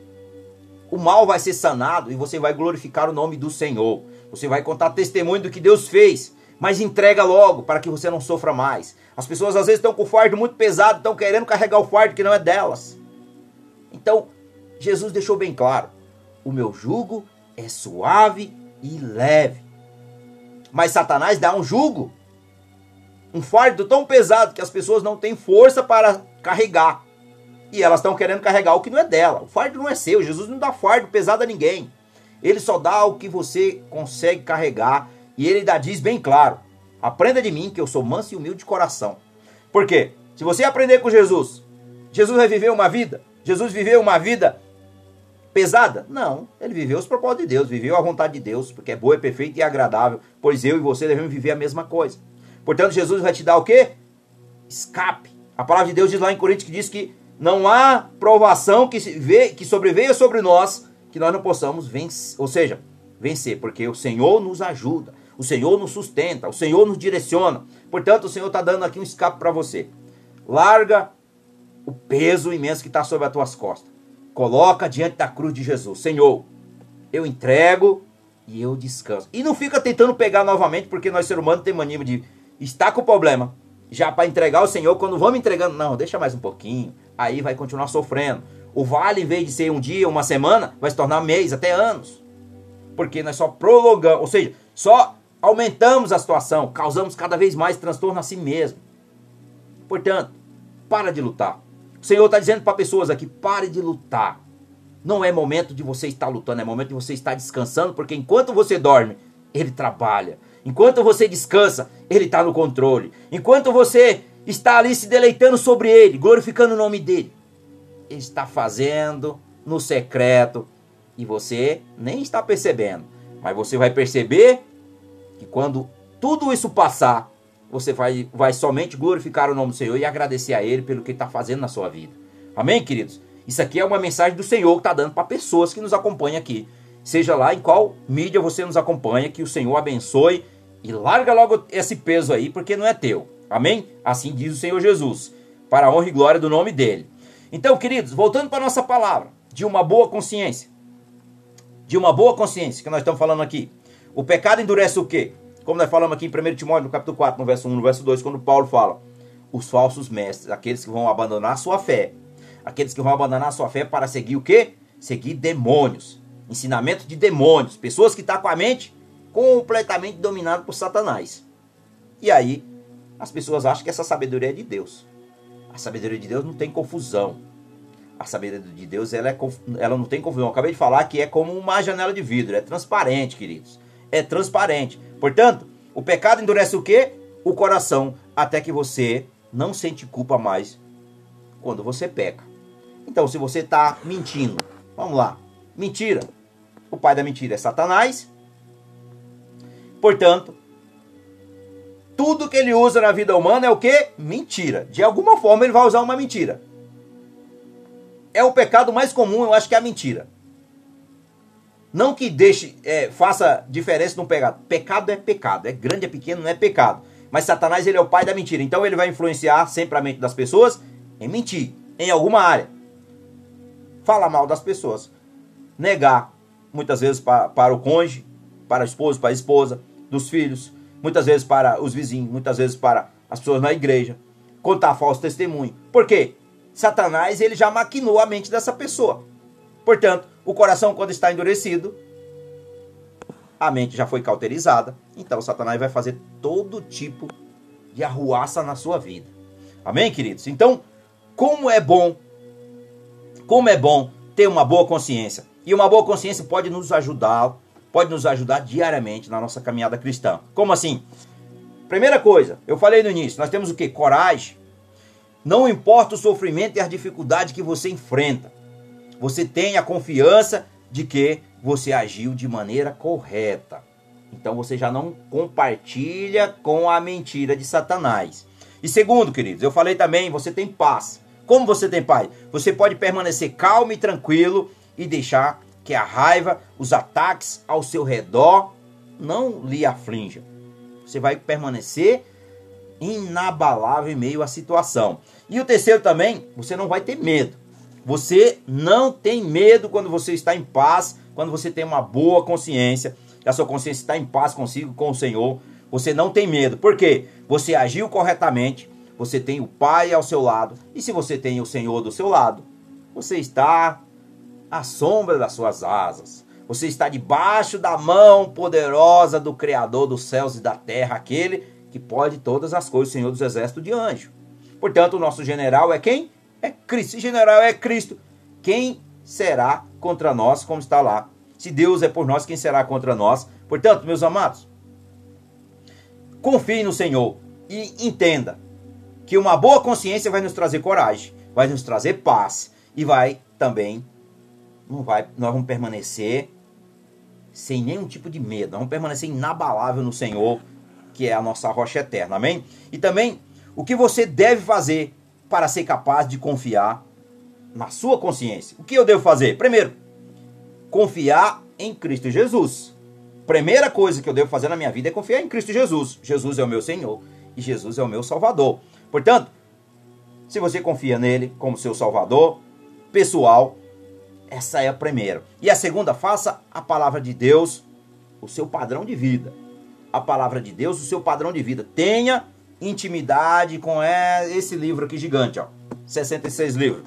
o mal vai ser sanado e você vai glorificar o nome do Senhor. Você vai contar testemunho do que Deus fez, mas entrega logo para que você não sofra mais. As pessoas às vezes estão com o fardo muito pesado, estão querendo carregar o fardo que não é delas. Então, Jesus deixou bem claro: o meu jugo é suave e leve. Mas Satanás dá um jugo um fardo tão pesado que as pessoas não têm força para carregar. E elas estão querendo carregar o que não é dela. O fardo não é seu. Jesus não dá fardo pesado a ninguém. Ele só dá o que você consegue carregar. E ele ainda diz bem claro: aprenda de mim, que eu sou manso e humilde de coração. Por quê? Se você aprender com Jesus, Jesus vai viver uma vida. Jesus viveu uma vida pesada? Não. Ele viveu os propósitos de Deus, viveu a vontade de Deus, porque é boa, é perfeita e agradável. Pois eu e você devemos viver a mesma coisa. Portanto, Jesus vai te dar o quê? Escape. A palavra de Deus diz lá em Coríntios que diz que não há provação que, vê, que sobreveia sobre nós que nós não possamos vencer, ou seja, vencer, porque o Senhor nos ajuda, o Senhor nos sustenta, o Senhor nos direciona. Portanto, o Senhor está dando aqui um escape para você. Larga o peso imenso que está sobre as tuas costas. Coloca diante da cruz de Jesus. Senhor, eu entrego e eu descanso. E não fica tentando pegar novamente, porque nós, ser humano, tem mania de está com o problema, já para entregar ao Senhor, quando vamos entregando, não, deixa mais um pouquinho, aí vai continuar sofrendo. O vale, em vez de ser um dia, uma semana, vai se tornar mês, até anos. Porque nós só prolongamos, ou seja, só aumentamos a situação, causamos cada vez mais transtorno a si mesmo. Portanto, para de lutar. O Senhor está dizendo para pessoas aqui: pare de lutar. Não é momento de você estar lutando, é momento de você estar descansando, porque enquanto você dorme, ele trabalha. Enquanto você descansa, Ele está no controle. Enquanto você está ali se deleitando sobre Ele, glorificando o nome dEle, Ele está fazendo no secreto e você nem está percebendo. Mas você vai perceber que quando tudo isso passar, você vai, vai somente glorificar o nome do Senhor e agradecer a Ele pelo que está fazendo na sua vida. Amém, queridos? Isso aqui é uma mensagem do Senhor que está dando para pessoas que nos acompanham aqui. Seja lá em qual mídia você nos acompanha, que o Senhor abençoe e larga logo esse peso aí, porque não é teu. Amém? Assim diz o Senhor Jesus, para a honra e glória do nome dele. Então, queridos, voltando para a nossa palavra, de uma boa consciência. De uma boa consciência, que nós estamos falando aqui. O pecado endurece o quê? Como nós falamos aqui em 1 Timóteo, no capítulo 4, no verso 1, no verso 2, quando Paulo fala, os falsos mestres, aqueles que vão abandonar a sua fé, aqueles que vão abandonar a sua fé para seguir o quê? Seguir demônios, ensinamento de demônios, pessoas que estão tá com a mente completamente dominado por Satanás. E aí, as pessoas acham que essa sabedoria é de Deus. A sabedoria de Deus não tem confusão. A sabedoria de Deus ela, é, ela não tem confusão. Eu acabei de falar que é como uma janela de vidro. É transparente, queridos. É transparente. Portanto, o pecado endurece o quê? O coração. Até que você não sente culpa mais quando você peca. Então, se você está mentindo, vamos lá. Mentira. O pai da mentira é Satanás. Portanto, tudo que ele usa na vida humana é o que? Mentira. De alguma forma ele vai usar uma mentira. É o pecado mais comum, eu acho que é a mentira. Não que deixe, é, faça diferença no pecado. Pecado é pecado. É grande, é pequeno, não é pecado. Mas Satanás ele é o pai da mentira. Então ele vai influenciar sempre a mente das pessoas em mentir, em alguma área. Falar mal das pessoas. Negar, muitas vezes para, para o cônjuge, para o esposo, para a esposa dos filhos, muitas vezes para os vizinhos, muitas vezes para as pessoas na igreja, contar falso testemunho. Por quê? Satanás ele já maquinou a mente dessa pessoa. Portanto, o coração quando está endurecido, a mente já foi cauterizada, então Satanás vai fazer todo tipo de arruaça na sua vida. Amém, queridos? Então, como é bom, como é bom ter uma boa consciência. E uma boa consciência pode nos ajudar, pode nos ajudar diariamente na nossa caminhada cristã. Como assim? Primeira coisa, eu falei no início, nós temos o que? Coragem. Não importa o sofrimento e a dificuldade que você enfrenta, você tem a confiança de que você agiu de maneira correta. Então você já não compartilha com a mentira de Satanás. E segundo, queridos, eu falei também, você tem paz. Como você tem paz? Você pode permanecer calmo e tranquilo e deixar que a raiva, os ataques ao seu redor não lhe aflinjam. Você vai permanecer inabalável em meio à situação. E o terceiro também, você não vai ter medo. Você não tem medo quando você está em paz, quando você tem uma boa consciência, a sua consciência está em paz consigo, com o Senhor. Você não tem medo. Por quê? Você agiu corretamente, você tem o Pai ao seu lado, e se você tem o Senhor do seu lado, você está à sombra das suas asas. Você está debaixo da mão poderosa do Criador dos céus e da terra, aquele que pode todas as coisas, Senhor dos exércitos de anjo. Portanto, o nosso general é quem? É Cristo. Se general é Cristo, quem será contra nós, como está lá? Se Deus é por nós, quem será contra nós? Portanto, meus amados, confie no Senhor e entenda que uma boa consciência vai nos trazer coragem, vai nos trazer paz e vai também não vai, nós vamos permanecer sem nenhum tipo de medo, nós vamos permanecer inabalável no Senhor, que é a nossa rocha eterna. Amém? E também o que você deve fazer para ser capaz de confiar na sua consciência. O que eu devo fazer? Primeiro, confiar em Cristo Jesus. Primeira coisa que eu devo fazer na minha vida é confiar em Cristo Jesus. Jesus é o meu Senhor e Jesus é o meu Salvador. Portanto, se você confia nele como seu Salvador pessoal, essa é a primeira. E a segunda, faça a palavra de Deus o seu padrão de vida. A palavra de Deus o seu padrão de vida. Tenha intimidade com esse livro aqui gigante, ó. 66 livros.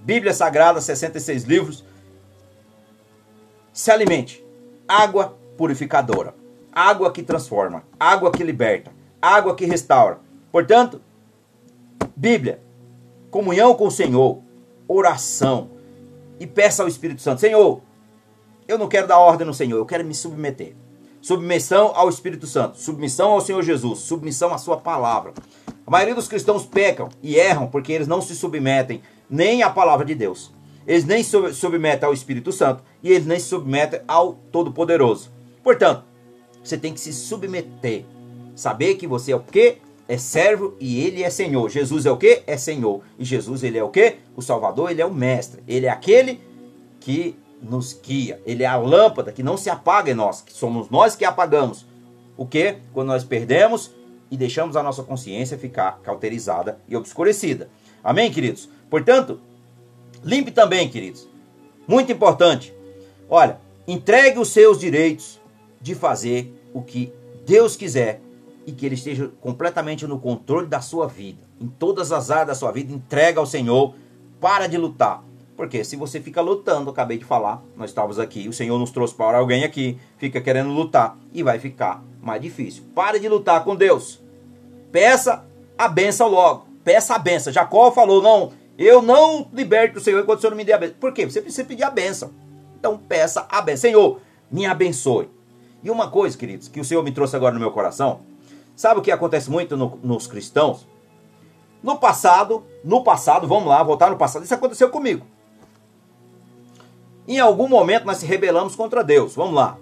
Bíblia Sagrada, 66 livros. Se alimente. Água purificadora. Água que transforma. Água que liberta. Água que restaura. Portanto, Bíblia, comunhão com o Senhor, oração, e peça ao Espírito Santo: Senhor, eu não quero dar ordem no Senhor, eu quero me submeter. Submissão ao Espírito Santo, submissão ao Senhor Jesus, submissão à Sua palavra. A maioria dos cristãos pecam e erram porque eles não se submetem nem à palavra de Deus. Eles nem se submetem ao Espírito Santo e eles nem se submetem ao Todo-Poderoso. Portanto, você tem que se submeter. Saber que você é o quê? é servo e ele é Senhor. Jesus é o que? É Senhor. E Jesus ele é o que? O Salvador, ele é o mestre. Ele é aquele que nos guia. Ele é a lâmpada que não se apaga em nós, que somos nós que apagamos. O que? Quando nós perdemos e deixamos a nossa consciência ficar cauterizada e obscurecida. Amém, queridos? Portanto, limpe também, queridos. Muito importante. Olha, entregue os seus direitos de fazer o que Deus quiser e que ele esteja completamente no controle da sua vida. Em todas as áreas da sua vida, entrega ao Senhor, para de lutar. Porque se você fica lutando, acabei de falar, nós estávamos aqui, o Senhor nos trouxe para alguém aqui, fica querendo lutar e vai ficar mais difícil. Pare de lutar com Deus. Peça a benção logo. Peça a benção. Jacó falou: Não, eu não liberto o Senhor enquanto o Senhor não me der a benção. Por quê? Você precisa pedir a benção. Então peça a benção. Senhor, me abençoe. E uma coisa, queridos, que o Senhor me trouxe agora no meu coração, Sabe o que acontece muito no, nos cristãos? No passado, no passado, vamos lá, voltar no passado, isso aconteceu comigo. Em algum momento nós se rebelamos contra Deus. Vamos lá.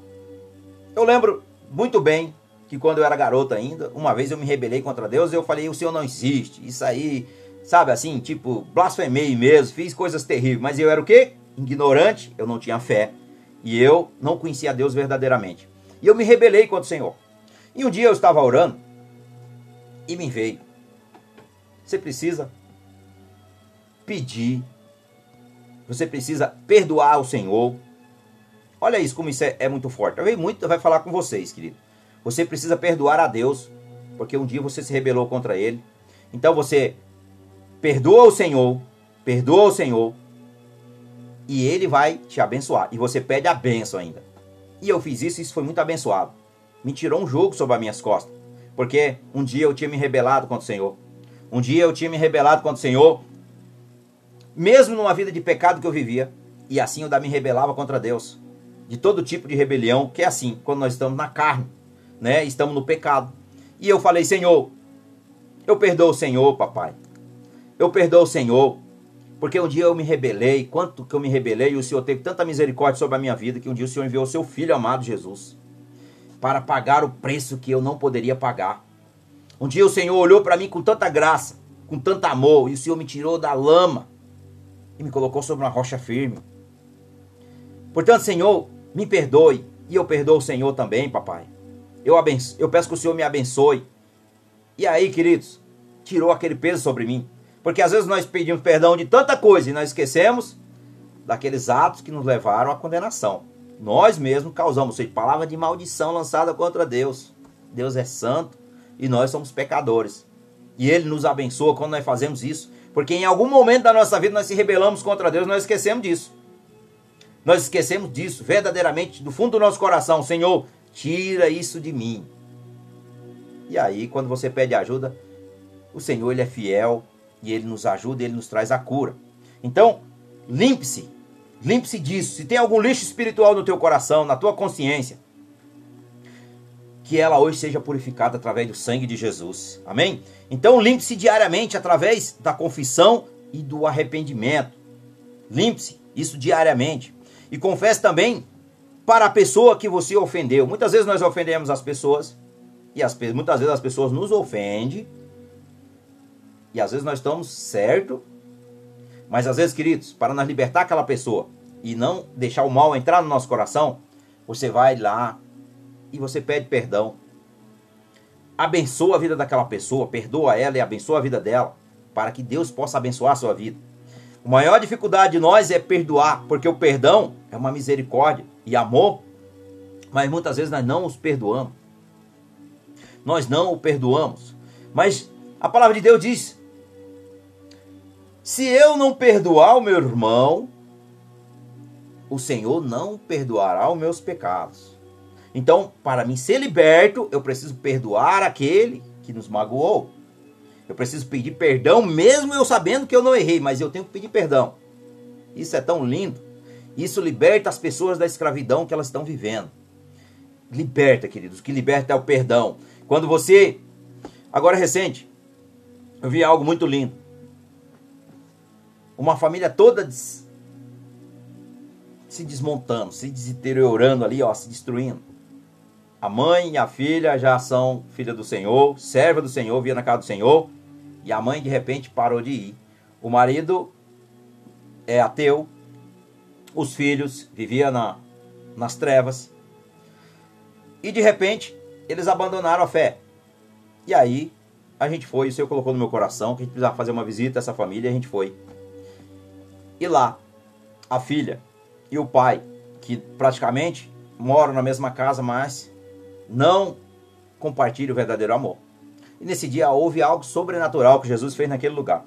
Eu lembro muito bem que quando eu era garoto ainda, uma vez eu me rebelei contra Deus e eu falei, o Senhor não existe. Isso aí, sabe assim, tipo, blasfemei mesmo, fiz coisas terríveis. Mas eu era o quê? Ignorante, eu não tinha fé. E eu não conhecia Deus verdadeiramente. E eu me rebelei contra o Senhor. E um dia eu estava orando e me veio. Você precisa pedir. Você precisa perdoar o Senhor. Olha isso, como isso é, é muito forte. Eu venho muito, vai falar com vocês, querido. Você precisa perdoar a Deus, porque um dia você se rebelou contra Ele. Então você perdoa o Senhor, perdoa o Senhor, e Ele vai te abençoar. E você pede a benção ainda. E eu fiz isso, e isso foi muito abençoado me tirou um jogo sobre as minhas costas. Porque um dia eu tinha me rebelado contra o Senhor. Um dia eu tinha me rebelado contra o Senhor. Mesmo numa vida de pecado que eu vivia, e assim eu ainda me rebelava contra Deus. De todo tipo de rebelião, que é assim, quando nós estamos na carne, né? Estamos no pecado. E eu falei, Senhor, eu perdoo o Senhor, papai. Eu perdoo o Senhor. Porque um dia eu me rebelei, quanto que eu me rebelei, e o Senhor teve tanta misericórdia sobre a minha vida, que um dia o Senhor enviou o seu Filho amado Jesus, para pagar o preço que eu não poderia pagar. Um dia o Senhor olhou para mim com tanta graça, com tanto amor, e o Senhor me tirou da lama e me colocou sobre uma rocha firme. Portanto, Senhor, me perdoe, e eu perdoo o Senhor também, papai. Eu, abenço, eu peço que o Senhor me abençoe. E aí, queridos, tirou aquele peso sobre mim. Porque às vezes nós pedimos perdão de tanta coisa e nós esquecemos daqueles atos que nos levaram à condenação. Nós mesmos causamos, ou seja, palavra de maldição lançada contra Deus. Deus é santo e nós somos pecadores. E Ele nos abençoa quando nós fazemos isso. Porque em algum momento da nossa vida nós se rebelamos contra Deus, nós esquecemos disso. Nós esquecemos disso verdadeiramente do fundo do nosso coração. Senhor, tira isso de mim. E aí, quando você pede ajuda, o Senhor ele é fiel e ele nos ajuda, ele nos traz a cura. Então, limpe-se. Limpe-se disso. Se tem algum lixo espiritual no teu coração, na tua consciência, que ela hoje seja purificada através do sangue de Jesus. Amém? Então, limpe-se diariamente através da confissão e do arrependimento. Limpe-se isso diariamente. E confesse também para a pessoa que você ofendeu. Muitas vezes nós ofendemos as pessoas e as, muitas vezes as pessoas nos ofendem e às vezes nós estamos certo, mas às vezes, queridos, para nos libertar aquela pessoa e não deixar o mal entrar no nosso coração, você vai lá e você pede perdão. Abençoa a vida daquela pessoa, perdoa ela e abençoa a vida dela, para que Deus possa abençoar a sua vida. A maior dificuldade de nós é perdoar, porque o perdão é uma misericórdia e amor, mas muitas vezes nós não os perdoamos. Nós não o perdoamos. Mas a palavra de Deus diz se eu não perdoar o meu irmão, o Senhor não perdoará os meus pecados. Então, para mim ser liberto, eu preciso perdoar aquele que nos magoou. Eu preciso pedir perdão, mesmo eu sabendo que eu não errei, mas eu tenho que pedir perdão. Isso é tão lindo. Isso liberta as pessoas da escravidão que elas estão vivendo. Liberta, queridos. O que liberta é o perdão. Quando você. Agora recente, eu vi algo muito lindo uma família toda des... se desmontando, se deteriorando ali, ó, se destruindo. A mãe e a filha já são filha do Senhor, serva do Senhor, via na casa do Senhor, e a mãe de repente parou de ir. O marido é ateu, os filhos viviam na, nas trevas, e de repente eles abandonaram a fé. E aí a gente foi, o Senhor colocou no meu coração que a gente precisava fazer uma visita a essa família e a gente foi. E lá, a filha e o pai, que praticamente moram na mesma casa, mas não compartilham o verdadeiro amor. E nesse dia houve algo sobrenatural que Jesus fez naquele lugar.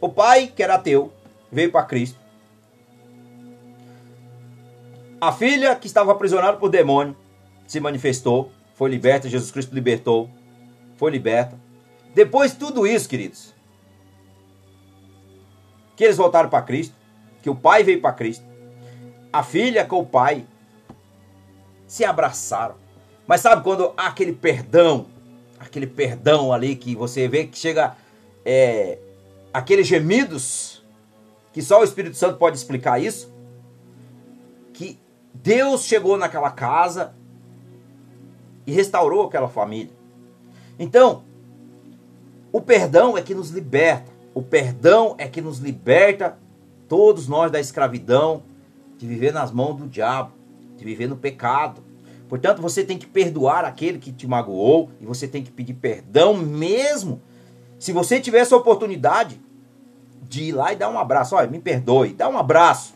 O pai, que era ateu, veio para Cristo. A filha, que estava aprisionada por demônio, se manifestou, foi liberta, Jesus Cristo libertou, foi liberta. Depois de tudo isso, queridos, que eles voltaram para Cristo, que o pai veio para Cristo, a filha com o pai se abraçaram. Mas sabe quando há aquele perdão, aquele perdão ali que você vê que chega é, aqueles gemidos que só o Espírito Santo pode explicar isso, que Deus chegou naquela casa e restaurou aquela família. Então, o perdão é que nos liberta. O perdão é que nos liberta, todos nós, da escravidão, de viver nas mãos do diabo, viver no pecado. Portanto, você tem que perdoar aquele que te magoou e você tem que pedir perdão mesmo. Se você tiver essa oportunidade de ir lá e dar um abraço, olha, me perdoe, dá um abraço.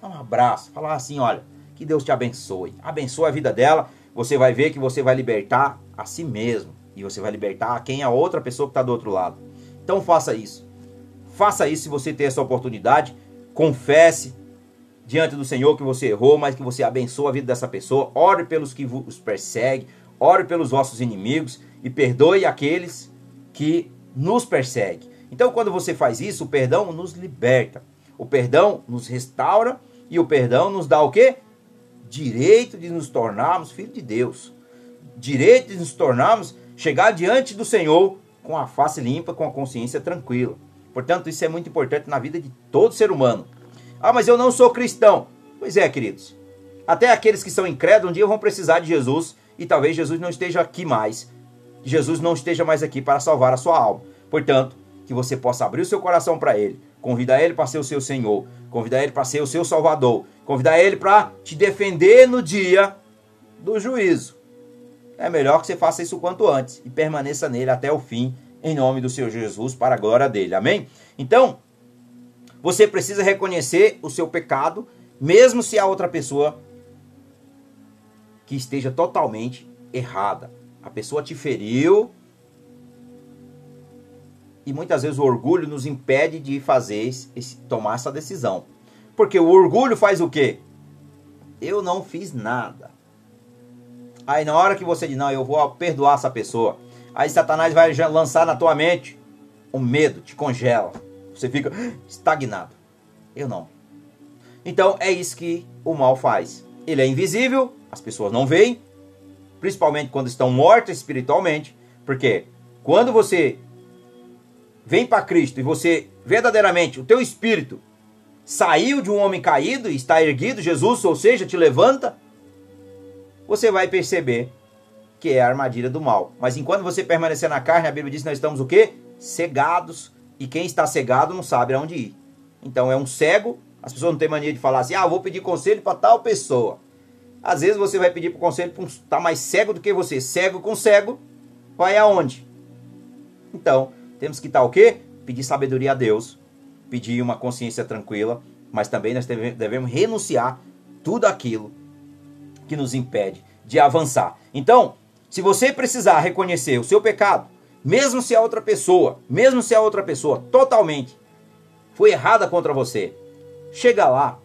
Dá um abraço, falar assim, olha, que Deus te abençoe. Abençoe a vida dela, você vai ver que você vai libertar a si mesmo e você vai libertar a quem é a outra pessoa que está do outro lado. Então faça isso. Faça isso se você tem essa oportunidade. Confesse diante do Senhor que você errou, mas que você abençoa a vida dessa pessoa. Ore pelos que os perseguem, ore pelos vossos inimigos e perdoe aqueles que nos perseguem. Então, quando você faz isso, o perdão nos liberta. O perdão nos restaura e o perdão nos dá o quê? Direito de nos tornarmos filhos de Deus. Direito de nos tornarmos, chegar diante do Senhor com a face limpa, com a consciência tranquila. Portanto, isso é muito importante na vida de todo ser humano. Ah, mas eu não sou cristão. Pois é, queridos. Até aqueles que são incrédulos um dia vão precisar de Jesus e talvez Jesus não esteja aqui mais. Jesus não esteja mais aqui para salvar a sua alma. Portanto, que você possa abrir o seu coração para Ele, convidar Ele para ser o seu Senhor, convidar Ele para ser o seu Salvador, convidar Ele para te defender no dia do juízo. É melhor que você faça isso quanto antes e permaneça nele até o fim, em nome do Senhor Jesus, para a glória dele. Amém? Então, você precisa reconhecer o seu pecado, mesmo se a outra pessoa que esteja totalmente errada. A pessoa te feriu e muitas vezes o orgulho nos impede de fazer esse, tomar essa decisão. Porque o orgulho faz o quê? Eu não fiz nada. Aí na hora que você diz, não, eu vou perdoar essa pessoa, aí Satanás vai lançar na tua mente o medo, te congela. Você fica estagnado. Eu não. Então é isso que o mal faz. Ele é invisível, as pessoas não veem, principalmente quando estão mortas espiritualmente, porque quando você vem para Cristo e você verdadeiramente, o teu espírito saiu de um homem caído e está erguido, Jesus, ou seja, te levanta, você vai perceber que é a armadilha do mal. Mas enquanto você permanecer na carne, a Bíblia diz que nós estamos o quê? Cegados e quem está cegado não sabe aonde ir. Então é um cego. As pessoas não têm mania de falar assim: ah, vou pedir conselho para tal pessoa. Às vezes você vai pedir conselho para um tá mais cego do que você. Cego com cego, vai aonde? Então, temos que estar o quê? Pedir sabedoria a Deus, pedir uma consciência tranquila, mas também nós devemos renunciar tudo aquilo que nos impede de avançar. Então, se você precisar reconhecer o seu pecado, mesmo se a outra pessoa, mesmo se a outra pessoa totalmente foi errada contra você, chega lá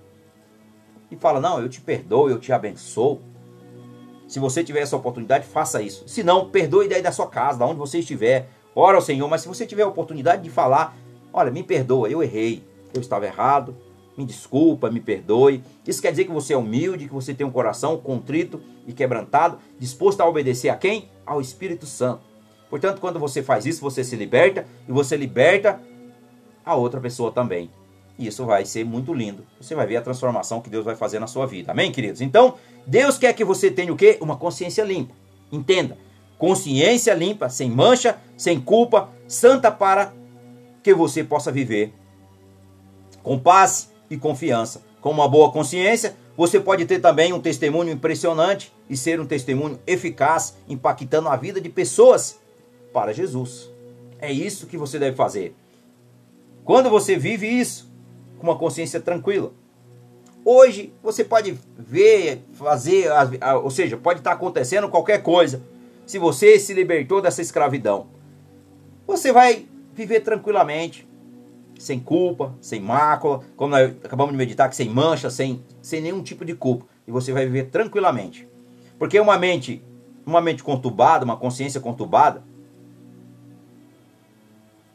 e fala: Não, eu te perdoo, eu te abençoo. Se você tiver essa oportunidade, faça isso. Se não, perdoe daí da sua casa, da onde você estiver. Ora ao Senhor, mas se você tiver a oportunidade de falar: Olha, me perdoa, eu errei, eu estava errado, me desculpa, me perdoe. Isso quer dizer que você é humilde, que você tem um coração contrito e quebrantado, disposto a obedecer a quem? Ao Espírito Santo. Portanto, quando você faz isso, você se liberta e você liberta a outra pessoa também. E isso vai ser muito lindo. Você vai ver a transformação que Deus vai fazer na sua vida. Amém, queridos? Então, Deus quer que você tenha o quê? Uma consciência limpa. Entenda. Consciência limpa, sem mancha, sem culpa, santa para que você possa viver com paz e confiança. Com uma boa consciência, você pode ter também um testemunho impressionante e ser um testemunho eficaz, impactando a vida de pessoas para Jesus. É isso que você deve fazer. Quando você vive isso com uma consciência tranquila. Hoje você pode ver, fazer, ou seja, pode estar acontecendo qualquer coisa. Se você se libertou dessa escravidão, você vai viver tranquilamente, sem culpa, sem mácula, como nós acabamos de meditar, que sem mancha, sem, sem nenhum tipo de culpa. E você vai viver tranquilamente. Porque uma mente, uma mente conturbada, uma consciência conturbada,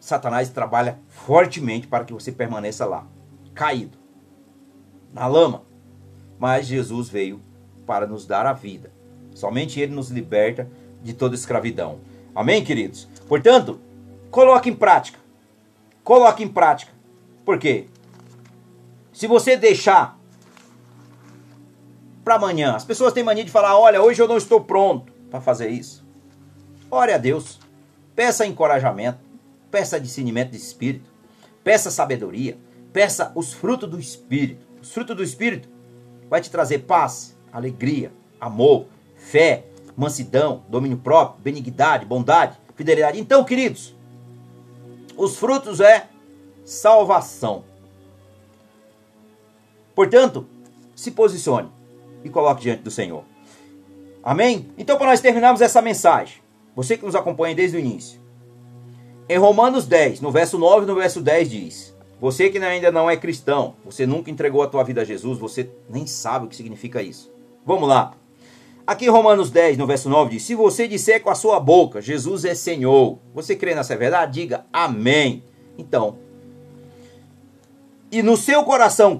Satanás trabalha fortemente para que você permaneça lá, caído, na lama. Mas Jesus veio para nos dar a vida. Somente Ele nos liberta de toda escravidão. Amém, queridos? Portanto, coloque em prática. Coloque em prática. Por quê? Se você deixar para amanhã, as pessoas têm mania de falar: olha, hoje eu não estou pronto para fazer isso. Ore a Deus. Peça encorajamento peça discernimento de espírito, peça sabedoria, peça os frutos do espírito. Os frutos do espírito vai te trazer paz, alegria, amor, fé, mansidão, domínio próprio, benignidade, bondade, fidelidade. Então, queridos, os frutos é salvação. Portanto, se posicione e coloque diante do Senhor. Amém? Então, para nós terminarmos essa mensagem, você que nos acompanha desde o início, em Romanos 10, no verso 9 e no verso 10 diz: Você que ainda não é cristão, você nunca entregou a tua vida a Jesus, você nem sabe o que significa isso. Vamos lá. Aqui em Romanos 10, no verso 9 diz: Se você disser com a sua boca, Jesus é Senhor, você crê nessa verdade? Diga amém. Então, e no seu coração